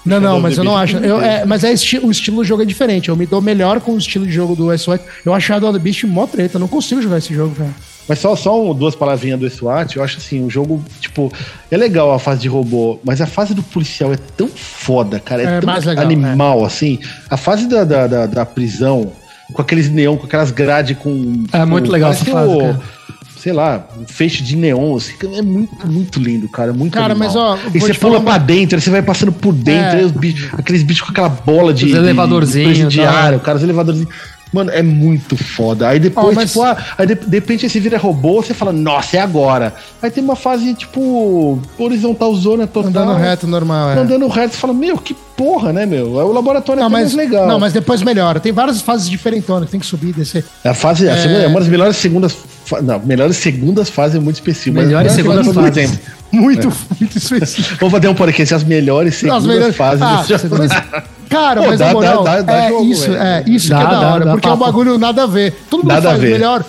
Não, não, mas eu não acho. Eu, é, mas é esti o estilo do jogo é diferente. Eu me dou melhor com o estilo de jogo do S8. Eu acho Shadow of the Beast mó treta. Eu não consigo jogar esse jogo, cara. Mas só, só duas palavrinhas do SWAT, eu acho assim, o jogo, tipo, é legal a fase de robô, mas a fase do policial é tão foda, cara, é, é tão legal, animal, né? assim. A fase da, da, da, da, prisão, com aqueles neon, com aquelas grades com. É muito com, legal essa fase. O, sei lá, um feixe de neon, assim, é muito, muito lindo, cara. Muito cara, animal. mas ó. E você pula pra dentro, aí você vai passando por dentro, é. bichos, aqueles bichos com aquela bola de. Os elevadorzinhos. De, de, de cara, os elevadorzinhos. Mano, é muito foda. Aí depois, oh, mas... tipo, ah, aí de, de repente você vira robô, você fala, nossa, é agora. Aí tem uma fase, tipo, horizontal zona total. Andando reto, normal, é. Andando reto, você fala, meu, que porra, né, meu? O laboratório não, é mais legal. Não, mas depois melhora. Tem várias fases diferentonas, tem que subir e descer. A fase, é... a segunda, é uma das melhores segundas. Não, melhores segundas fases é muito específico. Melhores segundas fases. Muito, é. muito específico. Vamos fazer um podcast, as melhores segundas as melhores... fases. Ah, mas, cara, Pô, mas dá, moral, dá, dá, é, jogo, isso, é isso dá, que é da hora, porque é um bagulho nada a ver. Todo mundo nada faz melhor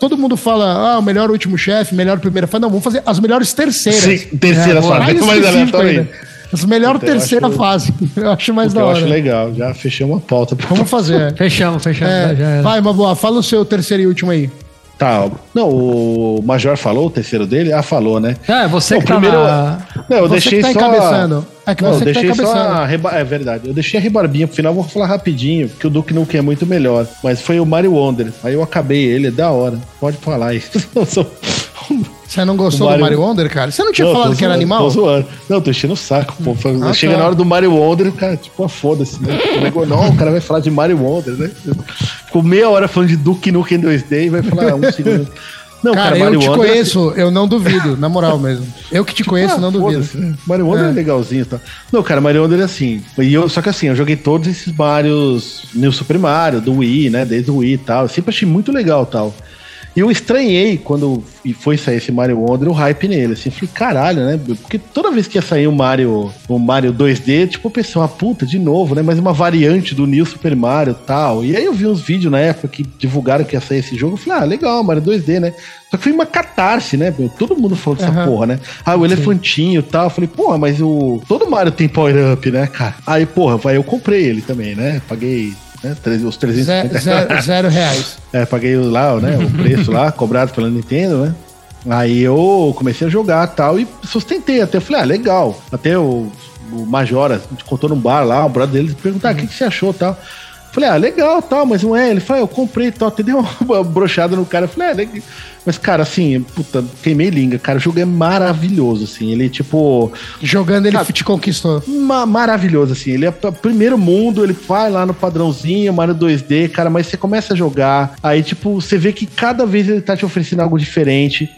todo mundo fala, ah, o melhor último chefe, melhor primeira fase. Não, vamos fazer as melhores terceiras. Sim, terceira é, fase. Mais, mais aleatório As melhor então, terceira acho, fase. Eu acho mais da hora. Eu acho legal. Já fechei uma pauta. Vamos fazer. fechamos, fechamos. É, vai, Maboa, fala o seu terceiro e último aí. Tá, não, o Major falou o terceiro dele? Ah, falou, né? É, você não, que tá primeiro, na... Não, eu você deixei tá só... encabeçando. É que não, você eu deixei tá só a reba... É verdade, eu deixei a rebarbinha pro final, vou falar rapidinho, porque o Duke Nukem é muito melhor. Mas foi o Mario Wonder, aí eu acabei ele, é da hora. Pode falar isso. Você não gostou Mario... do Mario Wonder, cara? Você não tinha não, falado que era animal? Tô zoando. Não, tô enchendo o saco, pô. Ah, Chega tá. na hora do Mario Wonder, cara, tipo, ah, foda-se, né? Não, o cara vai falar de Mario Wonder, né? Ficou meia hora falando de Duke Nukem 2D e vai falar um segundo. Não, cara, cara eu te Wonder... conheço, eu não duvido, na moral mesmo. Eu que te tipo, conheço, ah, não duvido. Né? Mario Wonder é. é legalzinho, tá? Não, cara, Mario Wonder é assim. E eu, só que assim, eu joguei todos esses Marios, New Super Mario, do Wii, né? Desde o Wii e tal. Eu sempre achei muito legal tal. E eu estranhei quando foi sair esse Mario Wonder, o hype nele. Assim, falei, caralho, né? Porque toda vez que ia sair um Mario, um Mario 2D, tipo, eu pensei, uma puta, de novo, né? Mas uma variante do New Super Mario tal. E aí eu vi uns vídeos na época que divulgaram que ia sair esse jogo. Eu falei, ah, legal, Mario 2D, né? Só que foi uma catarse, né? Todo mundo falou dessa uhum. porra, né? Ah, o elefantinho e tal. Eu falei, porra, mas o. Todo Mario tem power up, né, cara? Aí, porra, vai, eu comprei ele também, né? Paguei né? Os 350 zero, zero, reais. É, paguei lá, né, o preço lá, cobrado pela Nintendo, né? Aí eu comecei a jogar tal e sustentei até. Eu falei, ah, legal. Até o, o Majora, a gente contou num bar lá, o brother dele perguntar, ah, o que, que você achou tal. Falei, ah, legal, tal, mas não é. Ele falou, ah, eu comprei tal, até deu uma brochada no cara. Eu falei, ah, legal. Mas, cara, assim, puta, queimei língua. Cara, o jogo é maravilhoso, assim. Ele, tipo. Jogando, ele te conquistou. Ma maravilhoso, assim. Ele é primeiro mundo, ele vai lá no padrãozinho, Mario 2D, cara, mas você começa a jogar. Aí, tipo, você vê que cada vez ele tá te oferecendo algo diferente.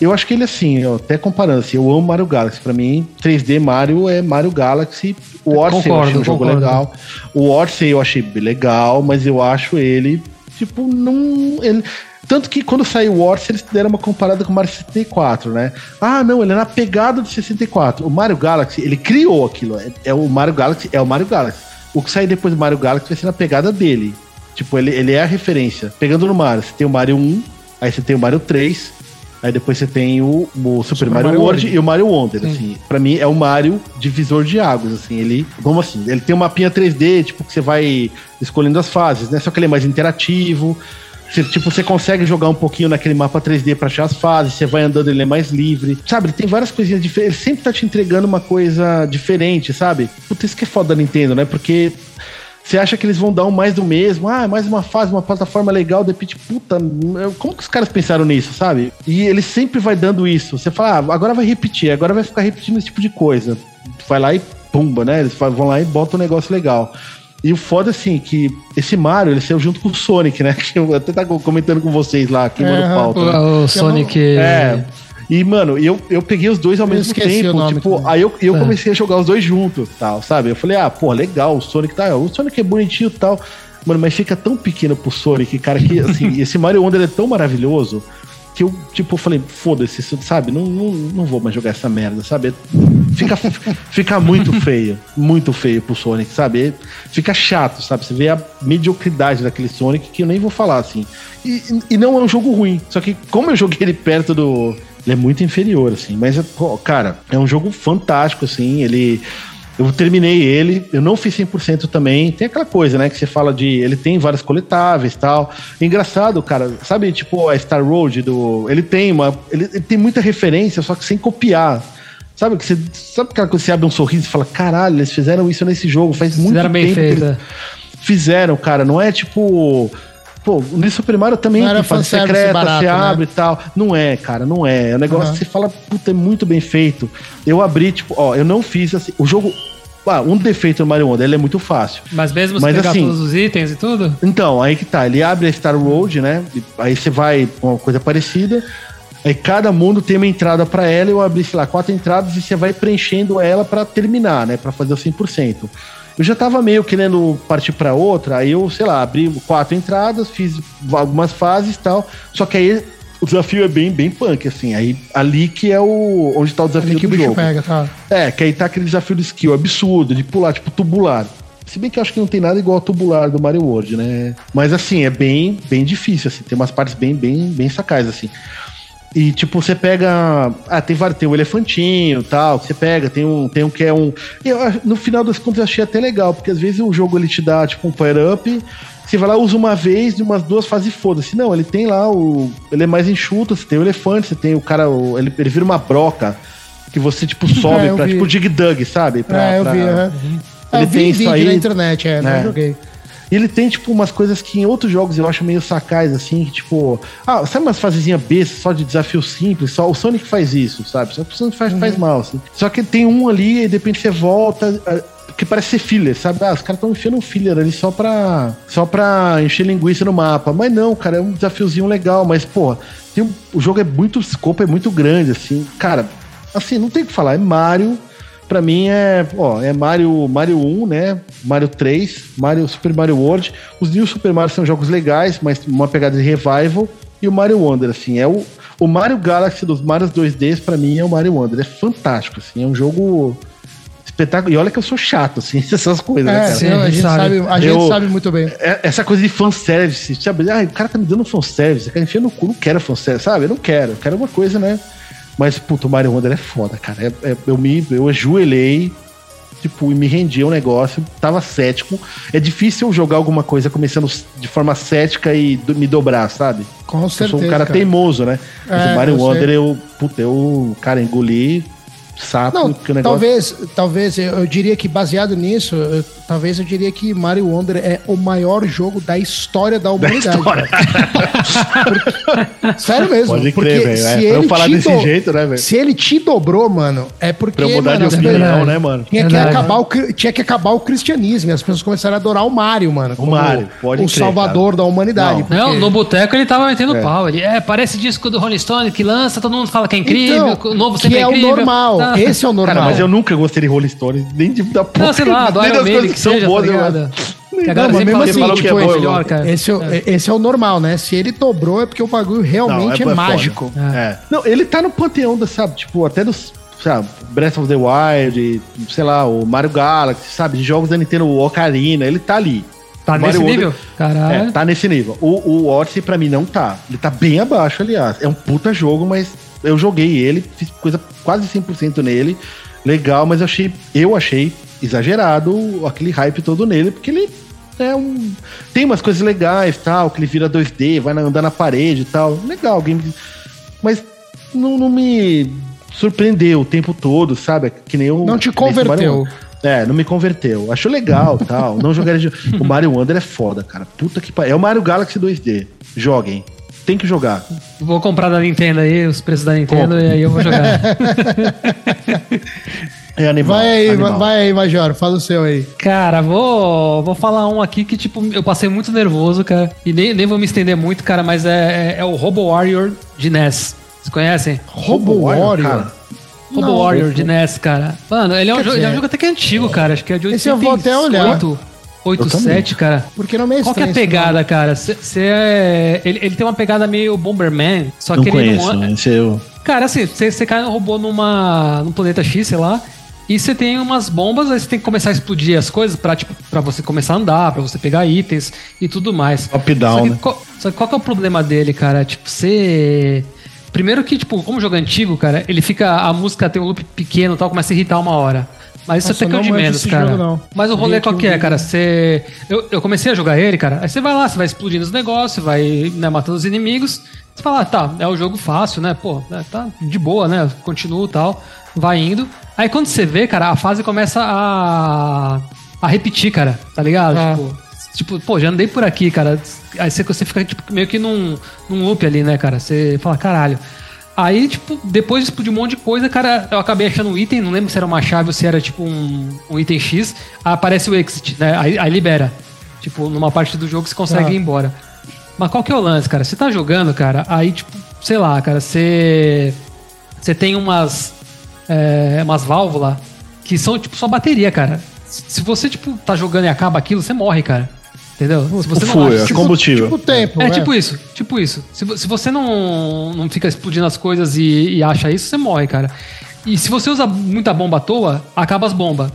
Eu acho que ele, assim, ó, até comparando, assim, eu amo Mario Galaxy. Pra mim, 3D Mario é Mario Galaxy. O Odyssey concordo, eu achei um jogo legal. O Odyssey eu achei legal, mas eu acho ele, tipo, não. Ele, tanto que quando saiu o Wars, eles deram uma comparada com o Mario 64, né? Ah, não, ele é na pegada do 64. O Mario Galaxy, ele criou aquilo. É, é, o Mario Galaxy, é o Mario Galaxy. O que sair depois do Mario Galaxy vai ser na pegada dele. Tipo, ele, ele é a referência. Pegando no Mario, você tem o Mario 1, aí você tem o Mario 3, aí depois você tem o, o Super, Super Mario, Mario World e o Mario Wonder, Sim. assim. Pra mim é o Mario divisor de águas, assim. Ele, como assim? Ele tem uma mapinha 3D, tipo, que você vai escolhendo as fases, né? Só que ele é mais interativo. Você, tipo, você consegue jogar um pouquinho naquele mapa 3D pra achar as fases, você vai andando, ele é mais livre. Sabe, ele tem várias coisinhas diferentes. Ele sempre tá te entregando uma coisa diferente, sabe? Puta, isso que é foda da Nintendo, né? Porque você acha que eles vão dar um mais do mesmo? Ah, mais uma fase, uma plataforma legal, de repente, puta, como que os caras pensaram nisso, sabe? E ele sempre vai dando isso. Você fala, ah, agora vai repetir, agora vai ficar repetindo esse tipo de coisa. Vai lá e pumba, né? Eles vão lá e botam um negócio legal. E o foda, assim, que esse Mario, ele saiu junto com o Sonic, né? Que eu até tava comentando com vocês lá, aqui é, no pauta. O, né? o Sonic... É... E, mano, eu, eu peguei os dois ao eu mesmo tempo. Tipo, aí eu, eu é. comecei a jogar os dois juntos, tal, sabe? Eu falei, ah, pô, legal, o Sonic tá. O Sonic é bonitinho e tal. Mano, mas fica tão pequeno pro Sonic, cara, que assim, esse Mario Wonder é tão maravilhoso que eu, tipo, falei, foda-se, sabe? Não, não, não vou mais jogar essa merda, sabe? Fica, fica muito feio, muito feio pro Sonic, sabe? Fica chato, sabe? Você vê a mediocridade daquele Sonic que eu nem vou falar, assim. E, e não é um jogo ruim, só que como eu joguei ele perto do. Ele é muito inferior, assim. Mas, cara, é um jogo fantástico, assim. Ele eu terminei ele, eu não fiz 100% também. Tem aquela coisa, né, que você fala de. Ele tem várias coletáveis tal. Engraçado, cara, sabe, tipo a Star Road do. Ele tem uma. Ele, ele tem muita referência, só que sem copiar. Sabe que você. Sabe aquela coisa que você abre um sorriso e fala: caralho, eles fizeram isso nesse jogo, faz muito fizeram tempo. Fizeram bem feito. Fizeram, cara, não é tipo. Pô, no Super Mario também não tem fase secreta, barato, você né? abre e tal. Não é, cara, não é. É um negócio uhum. que você fala, puta, é muito bem feito. Eu abri, tipo, ó, eu não fiz assim. O jogo Ah, um defeito do Mario Wonder, ele é muito fácil. Mas mesmo se Mas, pegar assim, todos os itens e tudo? Então, aí que tá. Ele abre a Star Road, né? Aí você vai com uma coisa parecida. Aí cada mundo tem uma entrada pra ela. Eu abri, sei lá, quatro entradas e você vai preenchendo ela pra terminar, né? Pra fazer o 100%. Eu já tava meio querendo partir pra outra. Aí eu, sei lá, abri quatro entradas, fiz algumas fases e tal. Só que aí o desafio é bem, bem punk, assim. Aí ali que é o onde tá o desafio Ali que o do bicho jogo. pega, tá? É, que aí tá aquele desafio de skill absurdo, de pular, tipo, tubular. Se bem que eu acho que não tem nada igual ao tubular do Mario World, né? Mas assim, é bem, bem difícil, assim. Tem umas partes bem, bem, bem sacais, assim. E tipo, você pega. Ah, tem vários, tem o elefantinho e tal. que Você pega, tem um, tem um que é um. Eu, no final das contas, eu achei até legal, porque às vezes o jogo ele te dá, tipo, um power-up. Você vai lá, usa uma vez, de umas duas fases e foda-se. Não, ele tem lá o. Ele é mais enxuto, você tem o elefante, você tem o cara. o- ele, ele vira uma broca que você, tipo, sobe É, pra, vi. tipo, Dig Dug, sabe? Pra, é, eu pra- vi. É, Ele eu vi tem em isso vídeo aí. na internet, é, não É. joguei. E ele tem, tipo, umas coisas que em outros jogos eu acho meio sacais, assim, que, tipo, ah, sabe umas fasezinhas bestas só de desafio simples? Só o Sonic faz isso, sabe? Só que o Sonic faz, Uhum. faz mal, assim. Só que tem um ali e de repente você volta. ah, Que parece ser filler, sabe? Ah, os caras estão enfiando um filler ali só pra, só pra encher linguiça no mapa. Mas não, cara, é um desafiozinho legal. Mas, porra, tem o jogo é muito. O escopo é muito grande, assim. Cara, assim, não tem o que falar. É Mario. Pra mim é, ó, é Mario, Mario 1, né? Mario 3, Mario Super Mario World. Os New Super Mario são jogos legais, mas uma pegada de revival. E o Mario Wonder, assim, é o, o Mario Galaxy dos Marios 2Ds, pra mim, é o Mario Wonder. É fantástico, assim, é um jogo espetáculo. E olha que eu sou chato, assim, essas coisas, né, É, cara? sim, a a gente sabe. sabe, a gente Eu- sabe muito bem. É- Essa coisa de fanservice, sabe? Ah, o cara tá me dando fanservice, cara, enfia no cu, não quero fanservice, sabe? Eu não quero, eu quero uma coisa, né? Mas, puto, o Mario Wonder é foda, cara. É- é- eu me eu ajoelhei, tipo, e me rendi ao negócio, tava cético. É difícil eu jogar alguma coisa começando de forma cética e do- me dobrar, sabe? Com eu certeza. sou um cara, teimoso, né? Mas É, o Mario eu. Wonder, eu, puta, eu, cara, engoli sapo, Não, porque o negócio... talvez, talvez eu, eu diria que baseado nisso, eu- talvez eu diria que Mario Wonder é o maior jogo da história da humanidade. história. cara. Sério mesmo. Pode porque crer, velho. se É, pra eu ele falar te desse jeito, né, velho? Se ele te dobrou, mano, é porque Pra eu mudar mano, de opinião, né, mano? Tinha que, Verdade. acabar o, tinha que acabar o cristianismo. E as pessoas começaram a adorar o Mario, mano. como Mario, pode O crer, salvador da humanidade. Não. porque- Não, no boteco ele tava metendo É. pau. Ele, é, parece disco do Rolling Stone que lança, todo mundo fala que é incrível, Então, o novo que sempre é é o incrível. normal. Ah. Esse é o normal. Cara, mas eu nunca gostei de Rolling Stones, nem de da porra. Não, sei lá, do nem Iron das Maiden coisas que seja, tá eu ligado? gosto. Que a Não, mas mesmo assim, que falam tipo, que é é bom, melhor, cara. Esse é, o- esse é o normal, né? Se ele dobrou é porque o bagulho realmente é, foda. mágico. É. Não, ele tá no panteão, da, sabe? Tipo, até dos. Sabe, Breath of the Wild, sei lá, o Mario Galaxy, sabe? Jogos da Nintendo, o Ocarina, ele tá ali. Tá nesse Mario nível? Wonder- Caralho. É, tá nesse nível. O, o Odyssey pra mim não tá. Ele tá bem abaixo, aliás. É um puta jogo, mas eu joguei ele, fiz coisa quase 100% nele. Legal, mas eu achei, eu achei exagerado aquele hype todo nele, porque ele é um. Tem umas coisas legais, tal, que ele vira 2D, vai andar na parede e tal. Legal, game. Mas não, não me surpreendeu o tempo todo, sabe? Que nem o. Não te converteu. É, não me converteu. Acho legal tal. Não jogaria de... O Mario Wonder é foda, cara. Puta que pariu. É o Mario Galaxy 2D. Joguem. Tem que jogar. Vou comprar da Nintendo aí, os preços da Nintendo, e aí eu vou jogar. É animal. Vai aí, animal. vai aí, Major, fala o seu aí. Cara, vou, vou falar um aqui que, tipo, eu passei muito nervoso, cara. E nem, nem vou me estender muito, cara, mas é, é, é o Robo Warrior de NES. Vocês conhecem? Robo Warrior? cara. Robo Não, Warrior de NES, cara. Mano, ele é um, jogo, ele é um dizer, jogo até que antigo, cara. Acho que é de 88, Esse eu vou até olhar. 87, cara. Porque não é Qual que é a pegada, cara? Cê, cê é... ele, ele tem uma pegada meio Bomberman, só Não que ele conheço. não é... Esse eu... Cara, assim, você, você cai no robô numa, num planeta X, sei lá, e você tem umas bombas, aí você tem que começar a explodir as coisas pra, tipo, pra você começar a andar, pra você pegar itens e tudo mais. Top-down, Só que né? qual- Só que qual que é o problema dele, cara? Tipo, você... Primeiro que, tipo, como jogo antigo, cara, ele fica... A música tem um loop pequeno e tal, começa a irritar uma hora. Mas isso Nossa, até que é não de manjo menos, cara. jogo. Mas o rolê aqui qual um que é, cara? Você... Eu, eu comecei a jogar ele, cara, aí você vai lá, você vai explodindo os negócios, vai né, matando os inimigos. Você fala, ah, tá, é o jogo fácil, né? Pô, né, tá de boa, né? Continua e tal, vai indo. Aí quando você vê, cara, a fase começa a, a repetir, cara, tá ligado? Ah. Tipo, tipo, pô, já andei por aqui, cara. Aí você, você fica tipo, meio que num, num loop ali, né, cara? Você fala, caralho. Aí, tipo, depois explodiu um monte de coisa, cara, eu acabei achando um item, não lembro se era uma chave ou se era tipo um, um item X, aparece o exit, né? Aí, aí libera. Tipo, numa parte do jogo você consegue ah. ir embora. Mas qual que é o lance, cara? Você tá jogando, cara, aí, tipo, sei lá, cara, você. Você tem umas. É, umas válvulas que são, tipo, só bateria, cara. Se você, tipo, tá jogando e acaba aquilo, você morre, cara. Entendeu? Se você não acha, tipo, combustível. Tipo tempo. É, é, tipo isso, tipo isso. Se, se você não, não fica explodindo as coisas e, e acha isso, você morre, cara. E se você usa muita bomba à toa, acaba as bombas.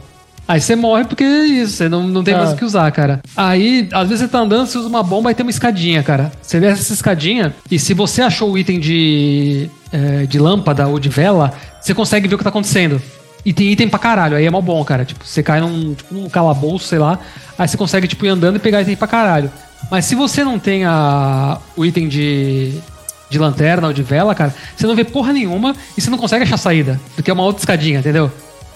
Aí você morre porque é isso, você não, não tem mais o que usar, cara. Aí, às vezes você tá andando, você usa uma bomba e tem uma escadinha, cara. Você desce essa escadinha e se você achou o item de, é, de lâmpada ou de vela, você consegue ver o que tá acontecendo. E tem item pra caralho, aí é mó bom, cara. Tipo, você cai num, tipo, num calabouço, sei lá, aí você consegue, tipo, ir andando e pegar item pra caralho. Mas se você não tem a, o item de, de lanterna ou de vela, cara, você não vê porra nenhuma e você não consegue achar saída, porque é uma outra escadinha, entendeu?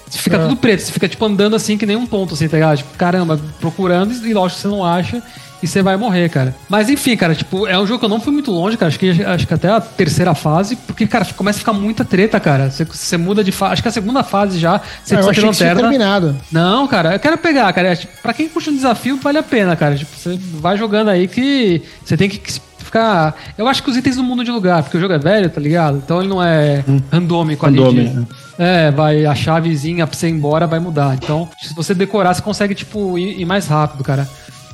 Você fica é. tudo preto, você fica, tipo, andando assim que nem um tonto, assim, tá ligado? Tipo, caramba, procurando e lógico que você não acha e você vai morrer, cara. Mas enfim, cara, tipo, é um jogo que eu não fui muito longe, cara. Acho que, acho que até a terceira fase, porque, cara, começa a ficar muita treta, cara. Você, você muda de fase. Acho que a segunda fase já, você é, precisa ter lanterna. terminado. Não, cara, eu quero pegar, cara. É, tipo, pra quem curte um desafio, vale a pena, cara. Tipo, você vai jogando aí que você tem que ficar. Eu acho que os itens não mudam de lugar, porque o jogo é velho, tá ligado? Então ele não é hum. randômico ali. Randômico. É, vai a chavezinha pra você ir embora vai mudar. Então, se você decorar, você consegue, tipo, ir, ir mais rápido, cara.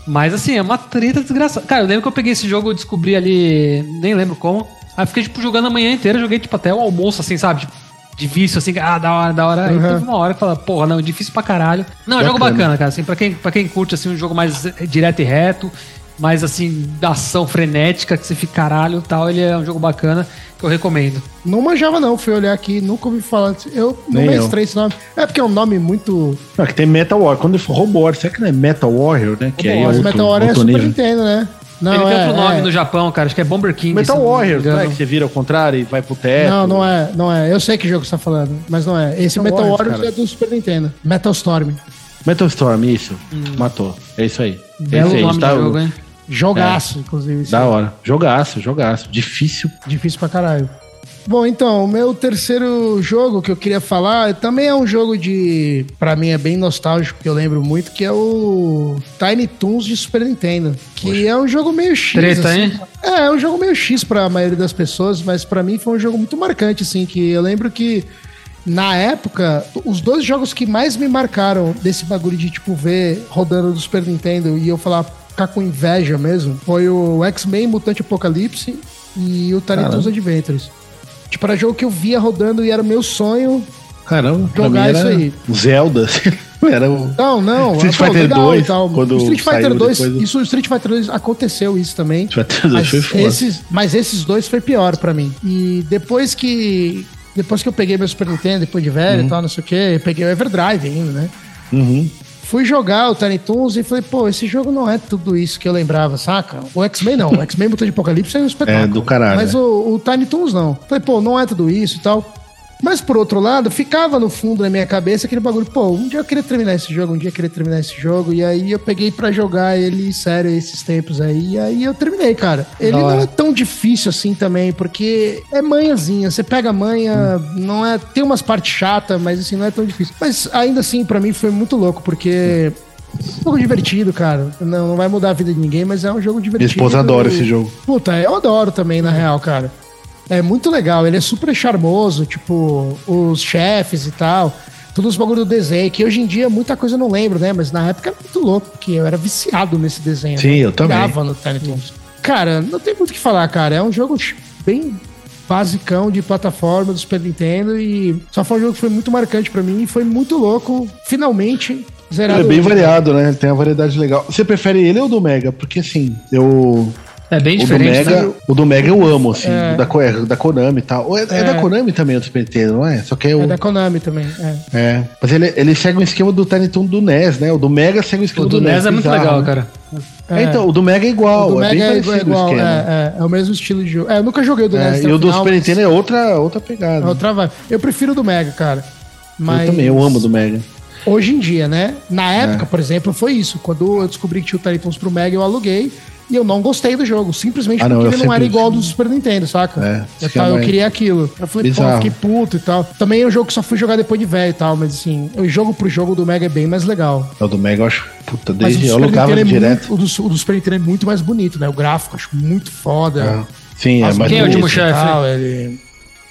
Mas assim, é uma treta desgraçada. Cara, eu lembro que eu peguei esse jogo, eu descobri ali, nem lembro como. Aí fiquei, tipo, jogando a manhã inteira, joguei, tipo, até o almoço, assim, sabe? Tipo, de vício, assim, ah, da hora, da hora. Uhum. Aí teve uma hora que fala, porra, não, difícil pra caralho. Não, é um jogo bacana, cara, assim, pra quem, pra quem curte, assim, um jogo mais direto e reto, mais, assim, da ação frenética, que você fica caralho e tal, ele é um jogo bacana que eu recomendo. Não manjava, não. Fui olhar aqui, nunca ouvi falar. Eu não mestrei esse nome. É porque é um nome muito. Não, que tem Metal Warrior. Quando ele for Robot, será que não é Metal Warrior, né? Que é outro, Metal Warrior é Super nível. Nintendo, né? Não, ele é, tem outro nome é. no Japão, cara. Acho que é Bomber King. Metal Warrior, não é que você vira ao contrário e vai pro teto. Não, não é. Não é. Eu sei que jogo você tá falando, mas não é. Esse Metal, Metal Warrior é do Super Nintendo. Metal Storm. Metal Storm, isso. Hum. Matou. É isso aí. Belo Esse aí, nome tá, do jogo, hein? Jogaço, é. inclusive. Da hora. Jogaço, jogaço. Difícil. Difícil pra caralho. Bom, então, o meu terceiro jogo que eu queria falar também é um jogo de. para mim é bem nostálgico, que eu lembro muito, que é o Tiny Toons de Super Nintendo. Que Poxa. é um jogo meio X. Treta, assim. hein? É, é um jogo meio X pra maioria das pessoas, mas para mim foi um jogo muito marcante, assim, que eu lembro que. Na época, os dois jogos que mais me marcaram desse bagulho de, tipo, ver rodando do Super Nintendo e eu falar, ficar com inveja mesmo, foi o X-Men Mutante Apocalipse e o Toons Adventures. Tipo, era jogo que eu via rodando e era meu sonho Caramba, jogar isso aí. Zelda. era o... Não, não. Street pô, Fighter 2. Quando Street Fighter 2, do... isso, Street Fighter 2 aconteceu isso também. Street Fighter 2 foi foda. Esses, mas esses dois foi pior pra mim. E depois que. Depois que eu peguei meu Super Nintendo, depois de velho uhum. e tal, não sei o que, eu peguei o Everdrive ainda, né? Uhum. Fui jogar o Tiny Toons e falei, pô, esse jogo não é tudo isso que eu lembrava, saca? O X-Men não. O X-Men Mutant de Apocalipse é um espetáculo. É, do caralho. Mas o, o Tiny Toons não. Falei, pô, não é tudo isso e tal. Mas por outro lado, ficava no fundo da minha cabeça aquele bagulho, pô, um dia eu queria terminar esse jogo, um dia eu queria terminar esse jogo, e aí eu peguei para jogar ele sério esses tempos aí, e aí eu terminei, cara. Ele não, não é tão difícil assim também, porque é manhãzinha, você pega manha, hum. não é, tem umas partes chatas, mas assim, não é tão difícil. Mas ainda assim, para mim foi muito louco, porque um jogo divertido, cara. Não, não vai mudar a vida de ninguém, mas é um jogo divertido. Minha esposa adora esse jogo. Puta, eu adoro também, na real, cara. É muito legal, ele é super charmoso, tipo, os chefes e tal. Todos os bagulho do desenho, que hoje em dia muita coisa eu não lembro, né? Mas na época era muito louco, porque eu era viciado nesse desenho. Sim, né? eu também. no Tiny Toons. Cara, não tem muito o que falar, cara. É um jogo bem basicão de plataforma do Super Nintendo e só foi um jogo que foi muito marcante para mim e foi muito louco, finalmente zerado. Ele é bem variado, né? Tem uma variedade legal. Você prefere ele ou do Mega? Porque assim, eu é bem diferente. O do Mega, né? o do Mega eu amo, assim, é. da, da Konami e tal. É, é. é, da Konami também o Super Nintendo, não é? Só que é, o... é da Konami também, é. é. Mas ele, ele segue um esquema do Tiny Toon do NES, né? O do Mega segue o esquema o do, do NES. é muito bizarro, legal, né? cara. É. então, o do Mega é igual. O do Mega é, bem é igual, é, é, é, o mesmo estilo de jogo. É, eu nunca joguei o do NES. E o do Super Nintendo é outra, outra pegada. outra vibe. Eu prefiro o do Mega, cara. Mas... Eu também, eu amo do Mega. Hoje em dia, né? Na época, por exemplo, foi isso. Quando eu descobri que tinha o Tiny Toons pro Mega, eu aluguei. E eu não gostei do jogo, simplesmente ah, não, porque ele não era igual ao do Super Nintendo, saca? É, eu, tava, eu queria aquilo. Eu falei, Bizarro. pô, fiquei puto e tal. Também é um jogo que só fui jogar depois de velho e tal, mas assim, o jogo pro jogo do Mega é bem mais legal. O do Mega eu acho, puta, desde eu alugava é direto. Muito, o, do, o do Super Nintendo é muito mais bonito, né? O gráfico acho muito foda. É. Sim, As é mais Quem é o último chefe? Ele...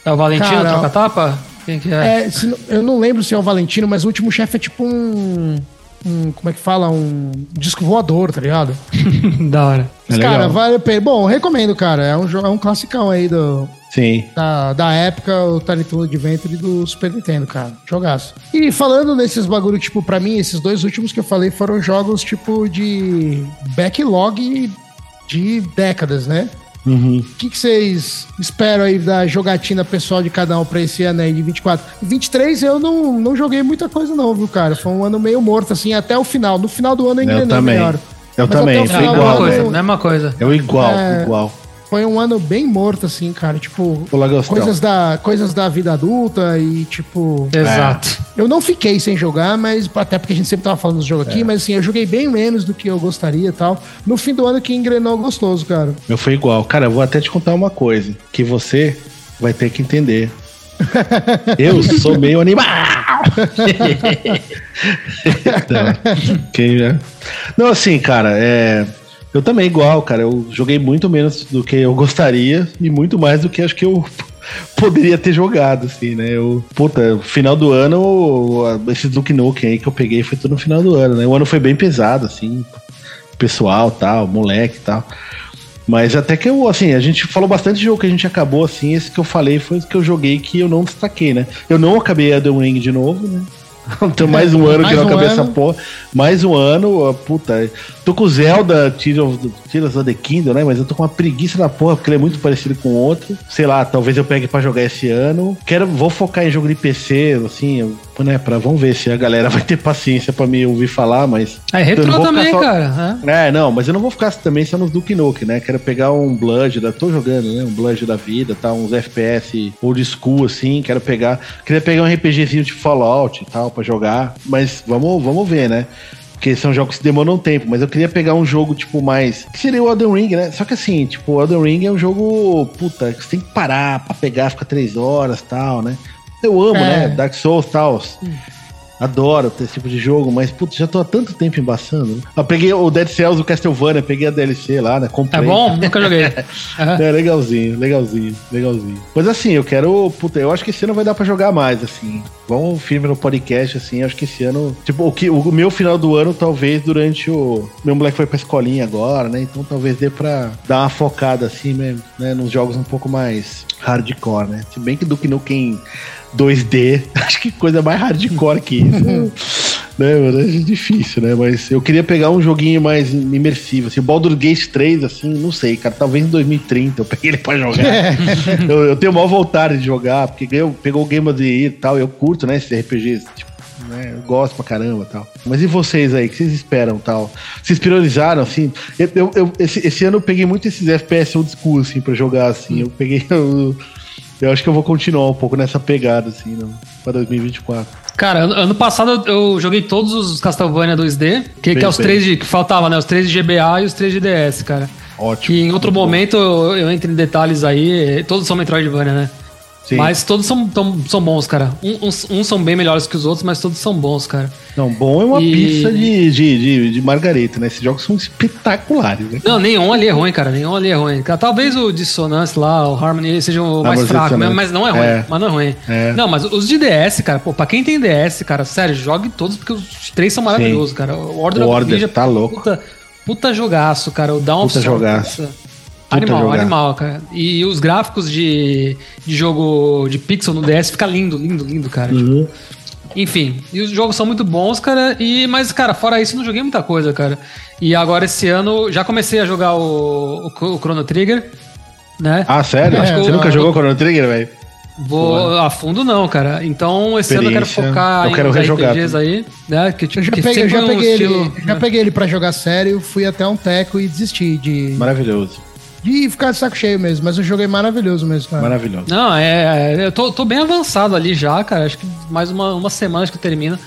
É o Valentino Troca-Tapa? Quem que é? é se, eu não lembro se é o Valentino, mas o último chefe é tipo um um, como é que fala? Um disco voador, tá ligado? da hora. Mas, é cara, vale a pena. Bom, recomendo, cara. É um, é um classicão aí do. Sim. Da, da época, o Toon Adventure do Super Nintendo, cara. Jogaço. E falando nesses bagulho, tipo, pra mim, esses dois últimos que eu falei foram jogos, tipo, de backlog de décadas, né? Uhum. O que, que, vocês esperam aí da jogatina pessoal de cada um pra esse ano aí de 24? 23 eu não, não joguei muita coisa não, viu, cara? Foi um ano meio morto, assim, até o final. No final do ano eu engrenei melhor. Eu Mas também, foi igual. Coisa, mesma coisa. Eu igual, é, igual. Foi um ano bem morto, assim, cara. Tipo, coisas da, coisas da vida adulta e, tipo. Exato. É. Eu não fiquei sem jogar, mas até porque a gente sempre tava falando dos jogos aqui, é. mas assim, eu joguei bem menos do que eu gostaria e tal. No fim do ano que engrenou gostoso, cara. Eu fui igual. Cara, eu vou até te contar uma coisa que você vai ter que entender. eu sou meio animal. não, quem, é? não, assim, cara, é. Eu também, igual, cara. Eu joguei muito menos do que eu gostaria e muito mais do que acho que eu poderia ter jogado, assim, né? Eu, puta, final do ano, esse Duke Nukem aí que eu peguei foi tudo no final do ano, né? O ano foi bem pesado, assim, pessoal tal, moleque tal. Mas até que eu, assim, a gente falou bastante de jogo que a gente acabou, assim, esse que eu falei foi o que eu joguei que eu não destaquei, né? Eu não acabei a The Ring de novo, né? Então, mais um ano mais que eu um acabei ano. essa porra. Mais um ano, puta. Tô com o Zelda Tears of, the Kingdom, né? Mas eu tô com uma preguiça da porra, porque ele é muito parecido com o outro. Sei lá, talvez eu pegue pra jogar esse ano. Quero, vou focar em jogo de PC, assim, né? Pra, vamos ver se a galera vai ter paciência pra me ouvir falar, mas. É retro também, só... cara. É. é. não, mas eu não vou ficar também só nos Duke Nuke, né? Quero pegar um Blood, da, tô jogando, né? Um Blood da vida, tá? Uns FPS old school, assim. Quero pegar. Queria pegar um RPGzinho de Fallout e tal, pra jogar. Mas vamos, vamos ver, né? Porque são jogos que demoram tempo, mas eu queria pegar um jogo, tipo, mais. Que seria o Elden Ring, né? Só que assim, tipo, o Elden Ring é um jogo. Puta, que você tem que parar pra pegar, ficar três horas tal, né? Eu amo, é. né? Dark Souls e tal. Hum. Adoro esse tipo de jogo, mas putz, já tô há tanto tempo embaçando. Né? Eu peguei o Dead Cells, o Castlevania, peguei a DLC lá, né? Comprei. É bom? Nunca joguei. é, legalzinho, legalzinho, legalzinho. Mas assim, eu quero. Puta, eu acho que esse ano vai dar pra jogar mais, assim. Vamos firme no podcast, assim. Acho que esse ano. Tipo, o, que, o meu final do ano, talvez durante o. Meu moleque foi pra escolinha agora, né? Então talvez dê pra dar uma focada, assim, mesmo, né? Nos jogos um pouco mais hardcore, né? Se bem que do que no quem 2D. Acho que coisa mais hardcore que isso. né, mano? É difícil, né? Mas eu queria pegar um joguinho mais imersivo. Assim, o Baldur's Gate 3, assim, não sei, cara. Talvez em 2030 eu peguei ele pra jogar. eu, eu, tenho maior vontade de jogar, porque ganhou, pegou o Game of the Year e tal. Eu curto, né, esses RPGs, tipo, né? Eu gosto pra caramba tal. Mas e vocês aí? O que vocês esperam tal? Vocês priorizaram, assim? Eu, eu, eu esse, esse, ano eu peguei muito esses FPS old school, assim, pra jogar, assim. Eu peguei. Eu, eu acho que eu vou continuar um pouco nessa pegada, assim, né, pra 2024. Cara, ano, passado eu, joguei todos os Castlevania 2D, que, que é os três de, que faltava, né? Os três de GBA e os três de DS, cara. Ótimo. Que em outro momento eu, eu entro em detalhes aí. Todos são Metroidvania, né? Sim. Mas todos são, tão, são bons, cara. Uns, uns, são bem melhores que os outros, mas todos são bons, cara. Não, bom é uma e... pizza de, de, de, de, margareta, né? Esses jogos são espetaculares, né? Não, nenhum ali é ruim, cara. Nenhum ali é ruim. Talvez o Dissonance lá, o Harmony seja o mais fraco, mesmo, mas não é ruim. É. Mas não é ruim. É. Não, mas os de DS, cara, pô, pra quem tem DS, cara, sério, jogue todos, porque os três são maravilhosos, Sim. cara. O Order, o Order tá louco. Puta, puta jogaço, cara. O Down Puta jogaço. Puta, Animal, jogar. animal, cara. E os gráficos de, de jogo de pixel no DS fica lindo, lindo, lindo, cara. Uhum. Tipo, enfim, e os jogos são muito bons, cara. E, mas, cara, fora isso, não joguei muita coisa, cara. E agora esse ano já comecei a jogar o, o, o Chrono Trigger, né? Ah, sério? É, Você nunca jogou Chrono Trigger, velho? Vou a fundo não, cara. Então esse ano eu quero focar eu quero em rejogar, RPGs aí, né? Que, eu já que peguei, já, peguei um ele, estilo, já né? peguei ele pra jogar sério, fui até um teco e desisti de. Maravilhoso de ficar de saco cheio mesmo, mas eu joguei maravilhoso mesmo, cara. Maravilhoso. Não, é. é eu tô, tô bem avançado ali já, cara. Acho que mais uma, uma semana que eu termino.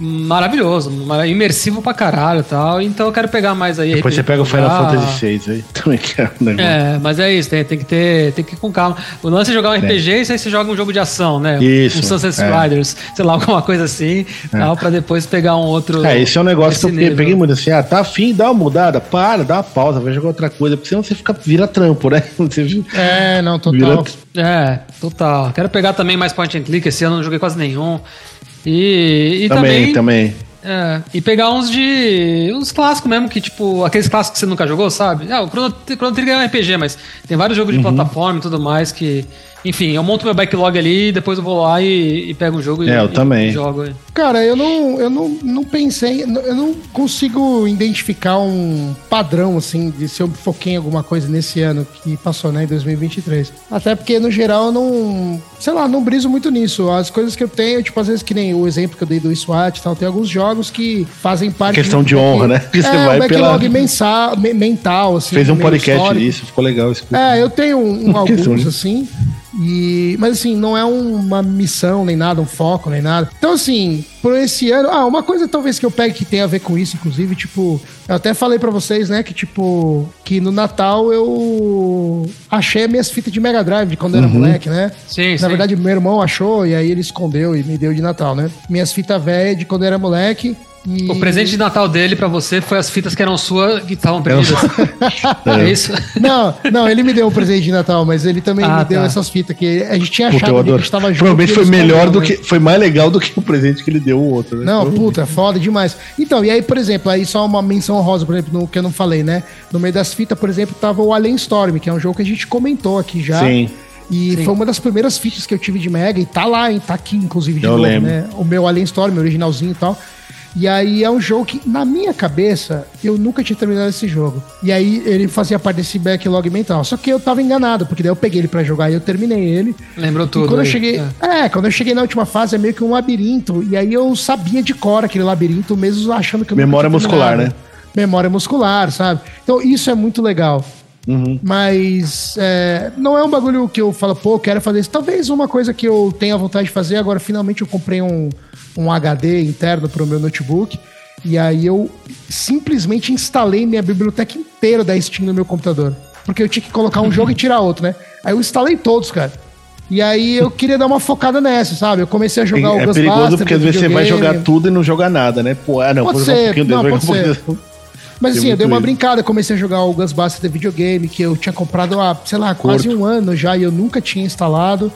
Maravilhoso, imersivo pra caralho e tal. Então eu quero pegar mais aí. Depois você pega o Final Fantasy VI aí. Também quero um negócio. É, mas é isso, tem, tem, que ter, tem que ir com calma. O lance é jogar um é. RPG e aí você joga um jogo de ação, né? Isso. Um Sunset é. Riders, sei lá, alguma coisa assim, é. tal, pra depois pegar um outro. É, esse é um negócio que eu peguei muito assim, ah, tá afim, dá uma mudada, para, dá uma pausa, vai jogar outra coisa, porque senão você fica, vira trampo, né? Você é, não, total. Vira... É, total. Quero pegar também mais point and click, esse ano não joguei quase nenhum. E, e também, também, é, e pegar uns de. uns clássicos mesmo, que tipo, aqueles clássicos que você nunca jogou, sabe? Ah, o Chrono, Chrono Trigger é um RPG, mas tem vários jogos de uhum. plataforma e tudo mais que enfim, eu monto meu backlog ali, depois eu vou lá e, e pego um jogo é, e, eu também. jogo. Cara, eu não, eu não, não pensei, eu não consigo identificar um padrão, assim, de se eu foquei em alguma coisa nesse ano que passou, né, em 2023. Até porque, no geral, eu não, sei lá, não briso muito nisso. As coisas que eu tenho, tipo, às vezes que nem o exemplo que eu dei do SWAT e tal, tem alguns jogos que fazem parte... Questão de honra, né? Que você é, vai backlog pela... mensal, mental, assim. Fez um podcast disso, ficou legal. Isso. É, eu tenho um, um alguns, assim... E, mas assim, não é uma missão nem nada, um foco nem nada. Então, assim, por esse ano. Ah, uma coisa talvez que eu pegue que tem a ver com isso, inclusive, tipo, eu até falei para vocês, né, que tipo, que no Natal eu achei minhas fitas de Mega Drive de quando eu era uhum. moleque, né? Sim, Na sim. verdade, meu irmão achou e aí ele escondeu e me deu de Natal, né? Minhas fitas velhas de quando eu era moleque. E... O presente de Natal dele para você foi as fitas que eram suas que estavam perdidas. é. é isso? Não, não, ele me deu um presente de Natal, mas ele também ah, me deu tá. essas fitas que a gente tinha achado que a gente tava junto. Provavelmente foi melhor do que. Foi mais legal do que o presente que ele deu o outro, né? Não, puta, foda demais. Então, e aí, por exemplo, aí só uma menção rosa, por exemplo, no que eu não falei, né? No meio das fitas, por exemplo, tava o Alien Storm, que é um jogo que a gente comentou aqui já. Sim. E Sim. foi uma das primeiras fitas que eu tive de Mega, e tá lá, hein? Tá aqui, inclusive, de eu novo, lembro. né? O meu Alien Storm, originalzinho e tal. E aí é um jogo que, na minha cabeça, eu nunca tinha terminado esse jogo. E aí ele fazia parte desse backlog mental. Só que eu tava enganado, porque daí eu peguei ele para jogar e eu terminei ele. Lembrou tudo. E quando aí. eu cheguei. É. é. quando eu cheguei na última fase é meio que um labirinto. E aí eu sabia de cor aquele labirinto, mesmo achando que eu Memória muscular, né? Memória muscular, sabe? Então isso é muito legal. Uhum. Mas é, não é um bagulho que eu falo, pô, quero fazer isso. Talvez uma coisa que eu tenha vontade de fazer, agora finalmente eu comprei um um HD interno para o meu notebook. E aí eu simplesmente instalei minha biblioteca inteira da Steam no meu computador. Porque eu tinha que colocar um jogo e tirar outro, né? Aí eu instalei todos, cara. E aí eu queria dar uma focada nessa, sabe? Eu comecei a jogar é, o É perigoso porque às vezes você vai jogar tudo e não joga nada, né? Pô, ah, não, pode ser, um não, pode ser. Mas assim, eu dei uma brincada, comecei a jogar o Ghostbusters de videogame, que eu tinha comprado há, sei lá, quase um ano já e eu nunca tinha instalado.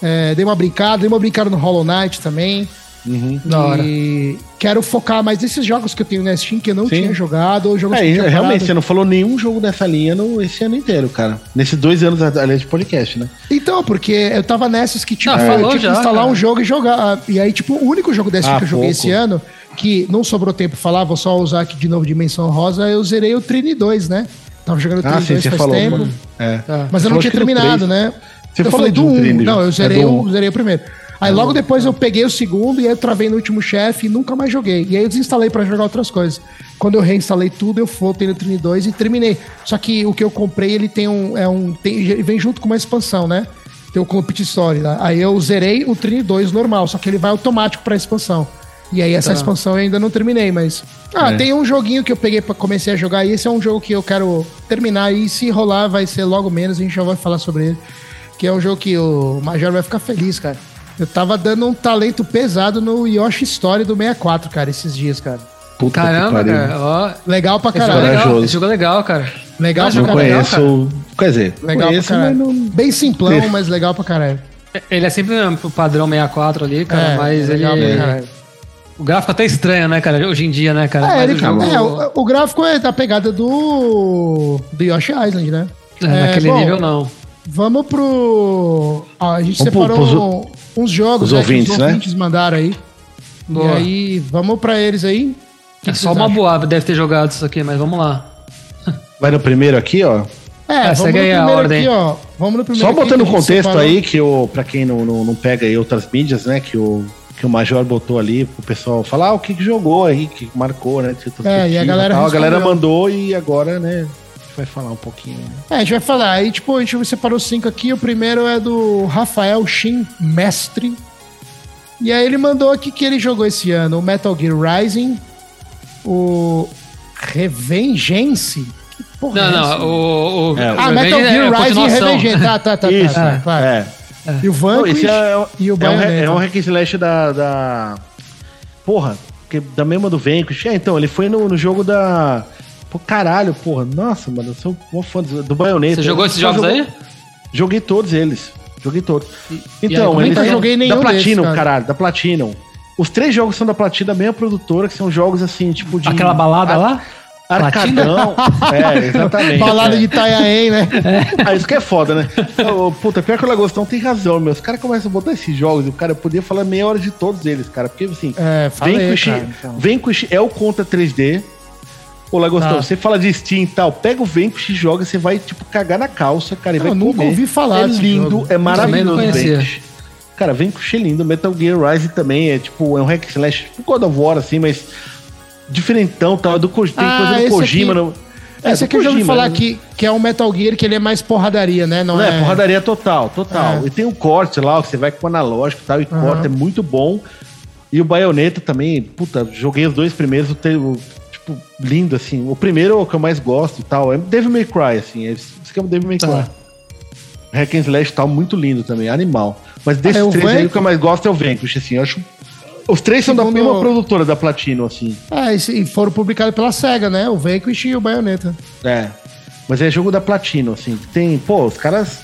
É, dei uma brincada, dei uma brincada no Hollow Knight também. Uhum, e quero focar mais nesses jogos que eu tenho na Steam que eu não Sim. tinha jogado. Ou jogos é, que realmente, você não falou nenhum jogo dessa linha no, esse ano inteiro, cara. Nesses dois anos, aliás, de podcast, né? Então, porque eu tava nessas que, tipo, ah, eu tinha já, que instalar cara. um jogo e jogar. E aí, tipo, o único jogo desse ah, que eu joguei pouco. esse ano, que não sobrou tempo pra falar, vou só usar aqui de novo Dimensão Rosa, eu zerei o Trini 2, né? Tava jogando o Trini ah, 2 sim, faz falou, tempo. É. Tá. Mas eu não tinha terminado, né? Você eu falei do 1. Um. Não, eu zerei, é o, zerei o primeiro. Aí logo depois eu peguei o segundo e aí eu travei no último chefe e nunca mais joguei. E aí eu desinstalei para jogar outras coisas. Quando eu reinstalei tudo, eu voltei no Trini 2 e terminei. Só que o que eu comprei, ele tem um. É um tem, vem junto com uma expansão, né? Tem o Complete Story lá. Aí eu zerei o Trini 2 normal, só que ele vai automático pra expansão. E aí essa tá. expansão eu ainda não terminei, mas. Ah, é. tem um joguinho que eu peguei para comecei a jogar, e esse é um jogo que eu quero terminar, e se rolar, vai ser logo menos, a gente já vai falar sobre ele. Que é um jogo que o Major vai ficar feliz, cara. Eu tava dando um talento pesado no Yoshi Story do 64, cara, esses dias, cara. Puta Caramba, cara. Ó, legal pra caralho. Esse jogo, esse jogo é legal, cara. Legal pra caralho. Conheço, legal, quer dizer, legal conheço, pra caralho. Não... Bem simplão, mas legal pra caralho. Ele é sempre o padrão 64 ali, cara, é, mas é legal ele... Pra caralho. O gráfico até estranho, né, cara? Hoje em dia, né, cara? É, ele, o, jogo... é o, o, gráfico é da pegada do. do Yoshi Island, né? É, naquele bom, nível não. Vamos pro. Ah, a gente vamos separou pro, uns jogos os né, ouvintes, que os ouvintes né? mandaram aí. Boa. E aí, vamos pra eles aí. Que é que só uma boa deve ter jogado isso aqui, mas vamos lá. Vai no primeiro aqui, ó. É, é segue aí a ordem. Aqui, ó. Vamos no primeiro Só botando o contexto aí, que o, pra quem não, não, não pega aí outras mídias, né, que o, que o Major botou ali pro pessoal falar ah, o que, que jogou aí, que marcou, né? É, e a galera, a galera mandou e agora, né, vai falar um pouquinho. Né? É, a gente vai falar. Aí, tipo, a gente separou cinco aqui. O primeiro é do Rafael Shin Mestre. E aí ele mandou aqui que ele jogou esse ano o Metal Gear Rising, o Revengeance. Que porra Não, é não, essa? o. o É, Ah, Revenge Metal é Gear a Rising e. Revengeance. Tá, tá, tá. Isso, tá, claro. é. E o Vanquish esse é, e o é um, Bayonetta. é um hack and slash da, da... Porra, que, da mesma do Vanquish. É, então, ele foi no, no jogo da... Pô, caralho, porra. Nossa, mano, eu sou um fã do, do Bayonetta. Você jogou esses jogos jogou- aí? Joguei todos eles. Joguei todos. aí, Então, é eles que tá? são joguei da nenhum Platinum, desses, cara. caralho, da Platinum. Os três jogos são da Platinum, da mesma produtora, que são jogos assim, tipo de. Aquela balada ar- lá? Arcadão. é, exatamente. Balada é. de Itanhaém, né? Ah, isso que é foda, né? Puta, pior que o Lagostão tem razão, meu. Os caras começam a botar esses jogos e o cara podia falar meia hora de todos eles, cara. Porque assim, É, falei, Vanquish, cara, então. Vanquish é o contra 3D. Ô, Lagostão, Tá. você fala de Steam e tal, pega o Vanquish e joga, você vai, tipo, cagar na calça, cara. E Eu vai nunca comer. ouvi falar É lindo, jogo. é maravilhoso não o. Vanquish. Cara, Vanquish é lindo. Metal Gear Rising também é, tipo, é um hack slash, tipo God of War, assim, mas diferentão, tal. Do, tem Ah, coisa do Kojima. aqui- no- é, Esse aqui eu já ouvi Kojima, falar né? que, que é um Metal Gear que ele é mais porradaria, né? Não, Não, é, é porradaria total, total. É. E tem um corte lá, que você vai com o analógico e tal, e Aham. corta, é muito bom. E o Bayonetta também, puta, joguei os dois primeiros, o tipo, lindo, assim. O primeiro é o que eu mais gosto e tal, é Devil May Cry, assim, é, esse aqui é o Devil May Cry. Tá. Hack and Slash e tal, muito lindo também, animal. Mas desses Ah, é o três aí, Vanquish? o que eu mais gosto é o Vanquish, assim, eu acho... Os três são da Segundo- mesma produtora, da Platino, assim. Ah, esse- e foram publicados pela SEGA, né? O Vanquish e o Bayonetta. É. Mas é jogo da Platino, assim. Tem, pô, os caras.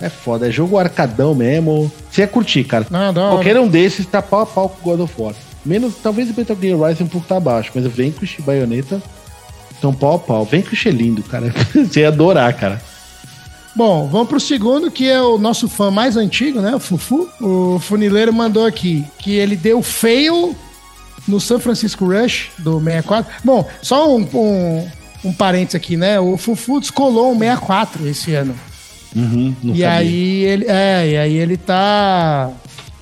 É foda, é jogo arcadão mesmo. Você ia curtir, cara. Não, da hora. Qualquer um desses tá pau a pau com o God of War. Menos, talvez o Metal Gear Rising um pouco tá abaixo, mas o Vanquish e Bayonetta estão pau a pau. Vanquish é lindo, cara. Você ia adorar, cara. Bom, vamos pro segundo, que é o nosso fã mais antigo, né? O Fufu. O funileiro mandou aqui que ele deu fail no San Francisco Rush do 64. Bom, só um, um, um parênteses aqui, né? O Fufu descolou um 64 esse ano. Uhum, não e sabia. aí ele. É, e aí ele tá.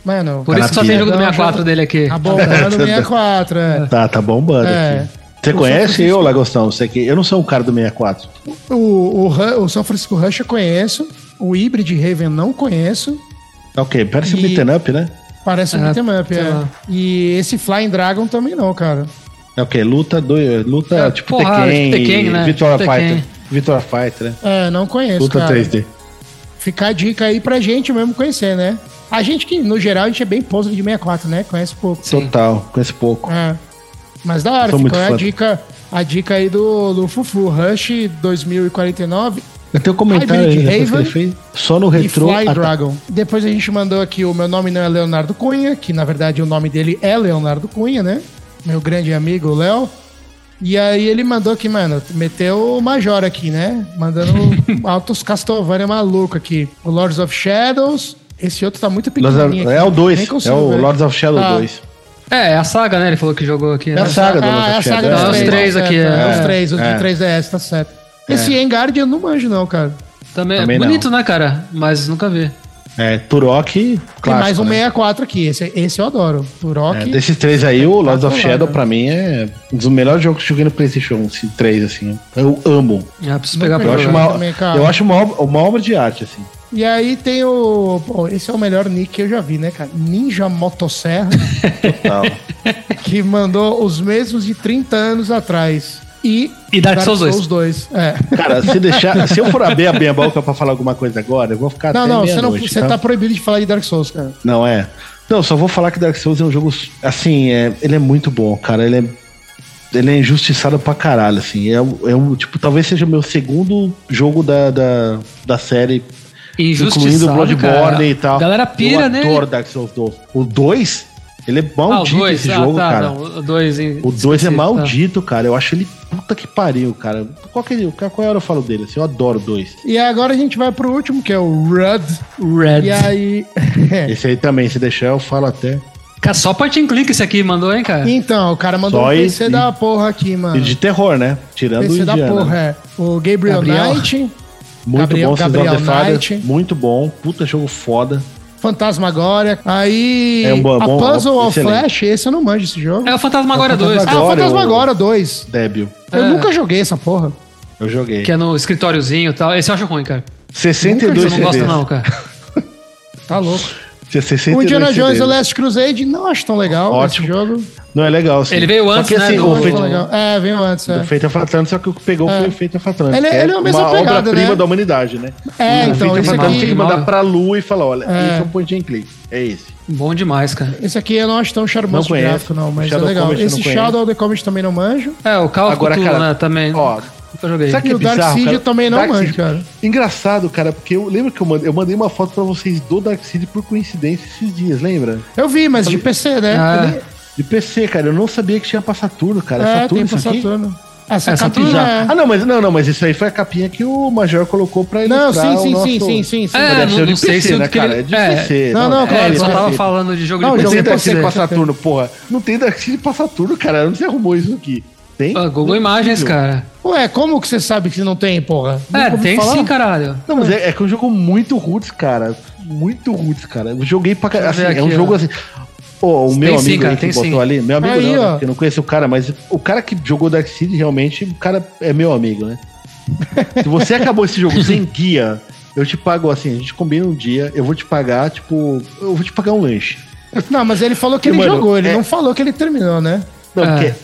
Mano, Por isso que só tem jogo do Não, 64 jogo- dele aqui. tá bombando o 64, é. Tá, tá bombando É. aqui. Você O conhece eu, Lagostão? Você que eu não sou um cara do 64. O, o, Ru- o São Francisco Rush eu conheço. O Hybrid Raven eu não conheço. Tá ok, parece um E- beat'em up, né? Parece um É, beat'em up, é. lá. E esse Flying Dragon também não, cara. É o quê? Luta, do, luta É, tipo porrada, Tekken, tipo Tekken, né? Victoria Tekken. Fighter. Victoria Fighter, né? É, não conheço, Luta cara. 3D. Fica a dica aí pra gente mesmo conhecer, né? A gente que, no geral, a gente é bem poser de 64, né? Conhece pouco. Sim. Total, conheço pouco. É. Mas da hora, ficou a dica, a dica aí do, do Fufu. Rush 2049 Eu tenho um comentário Hybrid aí depois que Raven ele fez. Só no retrô. Fly. Dragon. Depois a gente mandou aqui o meu nome não é Leonardo Cunha, que na verdade o nome dele é Leonardo Cunha, né? Meu grande amigo Léo. E aí ele mandou aqui, mano, meteu o Major aqui, né? Mandando altos Castlevania maluco aqui. O Lords of Shadows. Esse outro tá muito pequenininho. é aqui, o 2, nem é o. Lords of Shadow Tá. 2. É, é a saga, né? Ele falou que jogou aqui. É Né? a saga do Ah, Lords é a saga dos É, os três. três aqui, é. Os três, os É. de 3DS, tá certo. Esse Engard eu não manjo não, cara. Também, Também é não. bonito, né, cara? Mas nunca vi. É, Turok, Tem clássico, mais um né? 64 aqui. Esse, esse eu adoro. Turok. É, desses três aí, o Lords of Shadow, pra mim, é um dos melhores jogos que eu joguei no PlayStation 3, assim. Eu amo. Ah, preciso pegar. Eu acho jogar. uma, também, cara. eu acho uma, obra- uma obra de arte, assim. E aí tem o. Pô, esse é o melhor nick que eu já vi, né, cara? Ninja Motosserra, Total. que mandou os mesmos de 30 anos atrás. E, E Dark Souls 2. 2. É. Cara, se deixar. se eu for abrir a minha boca pra falar alguma coisa agora, eu vou ficar Não, até não, você, não, meia-noite, você tá proibido de falar de Dark Souls, cara. Não é. Não, só vou falar que Dark Souls é um jogo. Assim, é, ele é muito bom, cara. Ele é. Ele é injustiçado pra caralho, assim. É, um- é um, tipo, talvez seja o meu segundo jogo da, da, da série, incluindo Injustiçado, Bloodborne cara. e tal. Galera pira, eu né? adoro Dark Souls 2. O 2, ele é Ah, o maldito 2. esse Ah, jogo, tá, cara. não, o 2 em O 2 é tá. maldito, cara. Eu acho ele puta que pariu, cara. Qual, que, qual qual hora eu falo dele? Assim, eu adoro o 2. E agora a gente vai pro último, que é o Rud. Red. E aí. Esse aí também, se deixar, eu falo até. Cara, só point and click esse aqui mandou, hein, cara? então, o cara mandou Só um PC e- da porra aqui, mano. E de terror, né? Tirando PC o da Indiana. porra, é. O Gabriel, Gabriel. Knight, Muito Gabriel- bom, of Gabriel Father, Knight. Muito bom. Puta jogo foda. Fantasmagória. Aí. É um bom- a bom- Puzzle of excelente. Flash, esse eu não manjo esse jogo. É o Fantasma Agora 2, Ah, o Fantasmagória, Fantasmagória 2. Débil. Eu É. nunca joguei essa porra. Eu joguei. que é no escritóriozinho e tal. Esse eu acho ruim, cara. 62 Eu não gosto não, cara. Tá louco. O Indiana Jones The Last Crusade não acho tão legal Ótimo. esse jogo. Não é legal, sim. Ele veio antes, que, assim, né? O Não, feito, não legal. É, veio antes. É. o feito of Atlantis, só que o que pegou É. foi o Feito of Atlantis. Ele- que ele é a mesma uma pegada, obra-prima né? da humanidade, né? É, o então, Feito esse Atlantis aqui- tem que mandar pra lua e falar, olha, É. esse é um point and click. É esse. Bom demais, cara. Esse aqui eu não acho tão Não charmoso de conheço. gráfico, não, mas Shadow é legal. Combat eu Esse não. Shadow of the Comet também não manjo. É, o Call of Agora, Cthulhu, cara, né, também. Ó, Nunca joguei. Sabe E que o Dark bizarro, Seed cara? eu também não Dark manjo, Seed- cara. Engraçado, cara, porque eu lembro que eu mandei, eu mandei uma foto pra vocês do Dark Seed por coincidência esses dias, lembra? Eu vi, mas de PC, né? Ah. De PC, cara, eu não sabia que tinha pra Saturno, cara. É, Saturno tem pra? Saturno. Essa É, Saturno Saturno é... Ah, não, mas não, não, mas isso aí foi a capinha que o Major colocou pra Não, ilustrar sim, o sim, nosso... sim, sim, sim, sim. É, Mas deve não- ser de não sei PC, se o né, que cara? ele- É de é. PC. Não, não, É, claro, ele só tava falando de jogo Não, de jogo Não PC. tem Dark Seed PC, pra. Saturno, porra. Não tem Dark Seed pra Saturno, cara. Onde você arrumou isso aqui? Tem? Ah, Google Imagens, cara. Ué, como que você sabe que não tem, porra? É, Nunca tem falar? sim, caralho. Não, mas é, é que é um jogo muito roots, cara. Muito roots, cara. Eu joguei pra eu Assim, é um aqui, jogo ó. assim. Pô, o meu Tem sim, amigo cara, aí que tem botou sim. ali, meu amigo Aí, não, ó. né, eu não conheço o cara, mas o cara que jogou Dark Seed realmente, o cara é meu amigo, né? Se você acabou esse jogo sem guia, eu te pago assim, a gente combina um dia, eu vou te pagar, tipo, eu vou te pagar um lanche. Não, mas ele falou que Que, ele mano, jogou, ele é- não falou que ele terminou, né? Não, É. porque é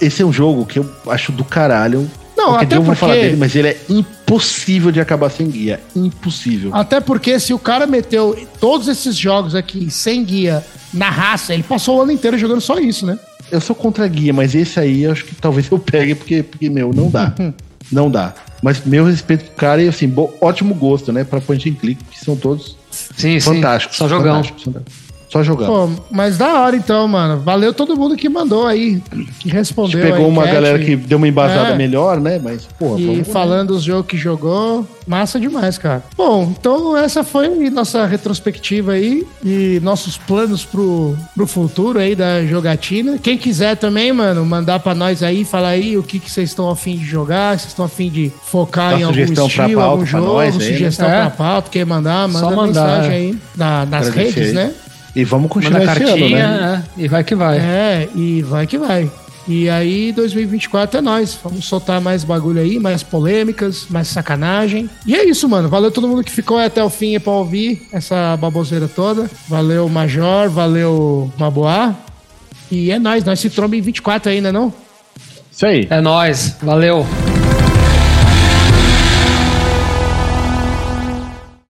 esse é um jogo que eu acho do caralho. Não, Qualquer até dia eu vou porque- falar dele, mas ele é impossível de acabar sem guia. Impossível. Até porque se o cara meteu todos esses jogos aqui sem guia na raça, ele passou o ano inteiro jogando só isso, né? Eu sou contra guia, mas esse aí eu acho que talvez eu pegue, porque, porque meu, não dá. não dá. Mas meu respeito pro cara e assim, bo- ótimo gosto, né? Pra point and click, que são todos Sim, sim. fantásticos. Só jogão. fantásticos, fantásticos. Só jogão. Pô, mas da hora então, mano. Valeu todo mundo que mandou aí, que a respondeu. gente pegou a uma enquete. galera que deu uma embasada É. melhor, né? Mas, porra, E falando dos jogos que jogou, massa demais, cara. Bom, então essa foi nossa retrospectiva aí e nossos planos pro, pro futuro aí da jogatina. Quem quiser também, mano, mandar pra nós aí, falar aí o que, que vocês estão afim de jogar, se vocês estão afim de focar Dá em algum sugestão pra estilo, pauta algum pra jogo, nós aí, né? sugestão É. pra pauta, quer mandar, manda Só mandar, mensagem é. aí na- nas redes, aí. né? E vamos continuar Manda esse cartinha, ano, né? é, e vai que vai. É, e vai que vai. E aí, 2024 é nós. Vamos soltar mais bagulho aí, mais polêmicas, mais sacanagem. E é isso, mano. Valeu todo mundo que ficou aí até o fim pra ouvir essa baboseira toda. Valeu, Major. Valeu, Maboá. E é nóis. Nós se tromba em 24 ainda, não? Isso aí. É nóis. Valeu.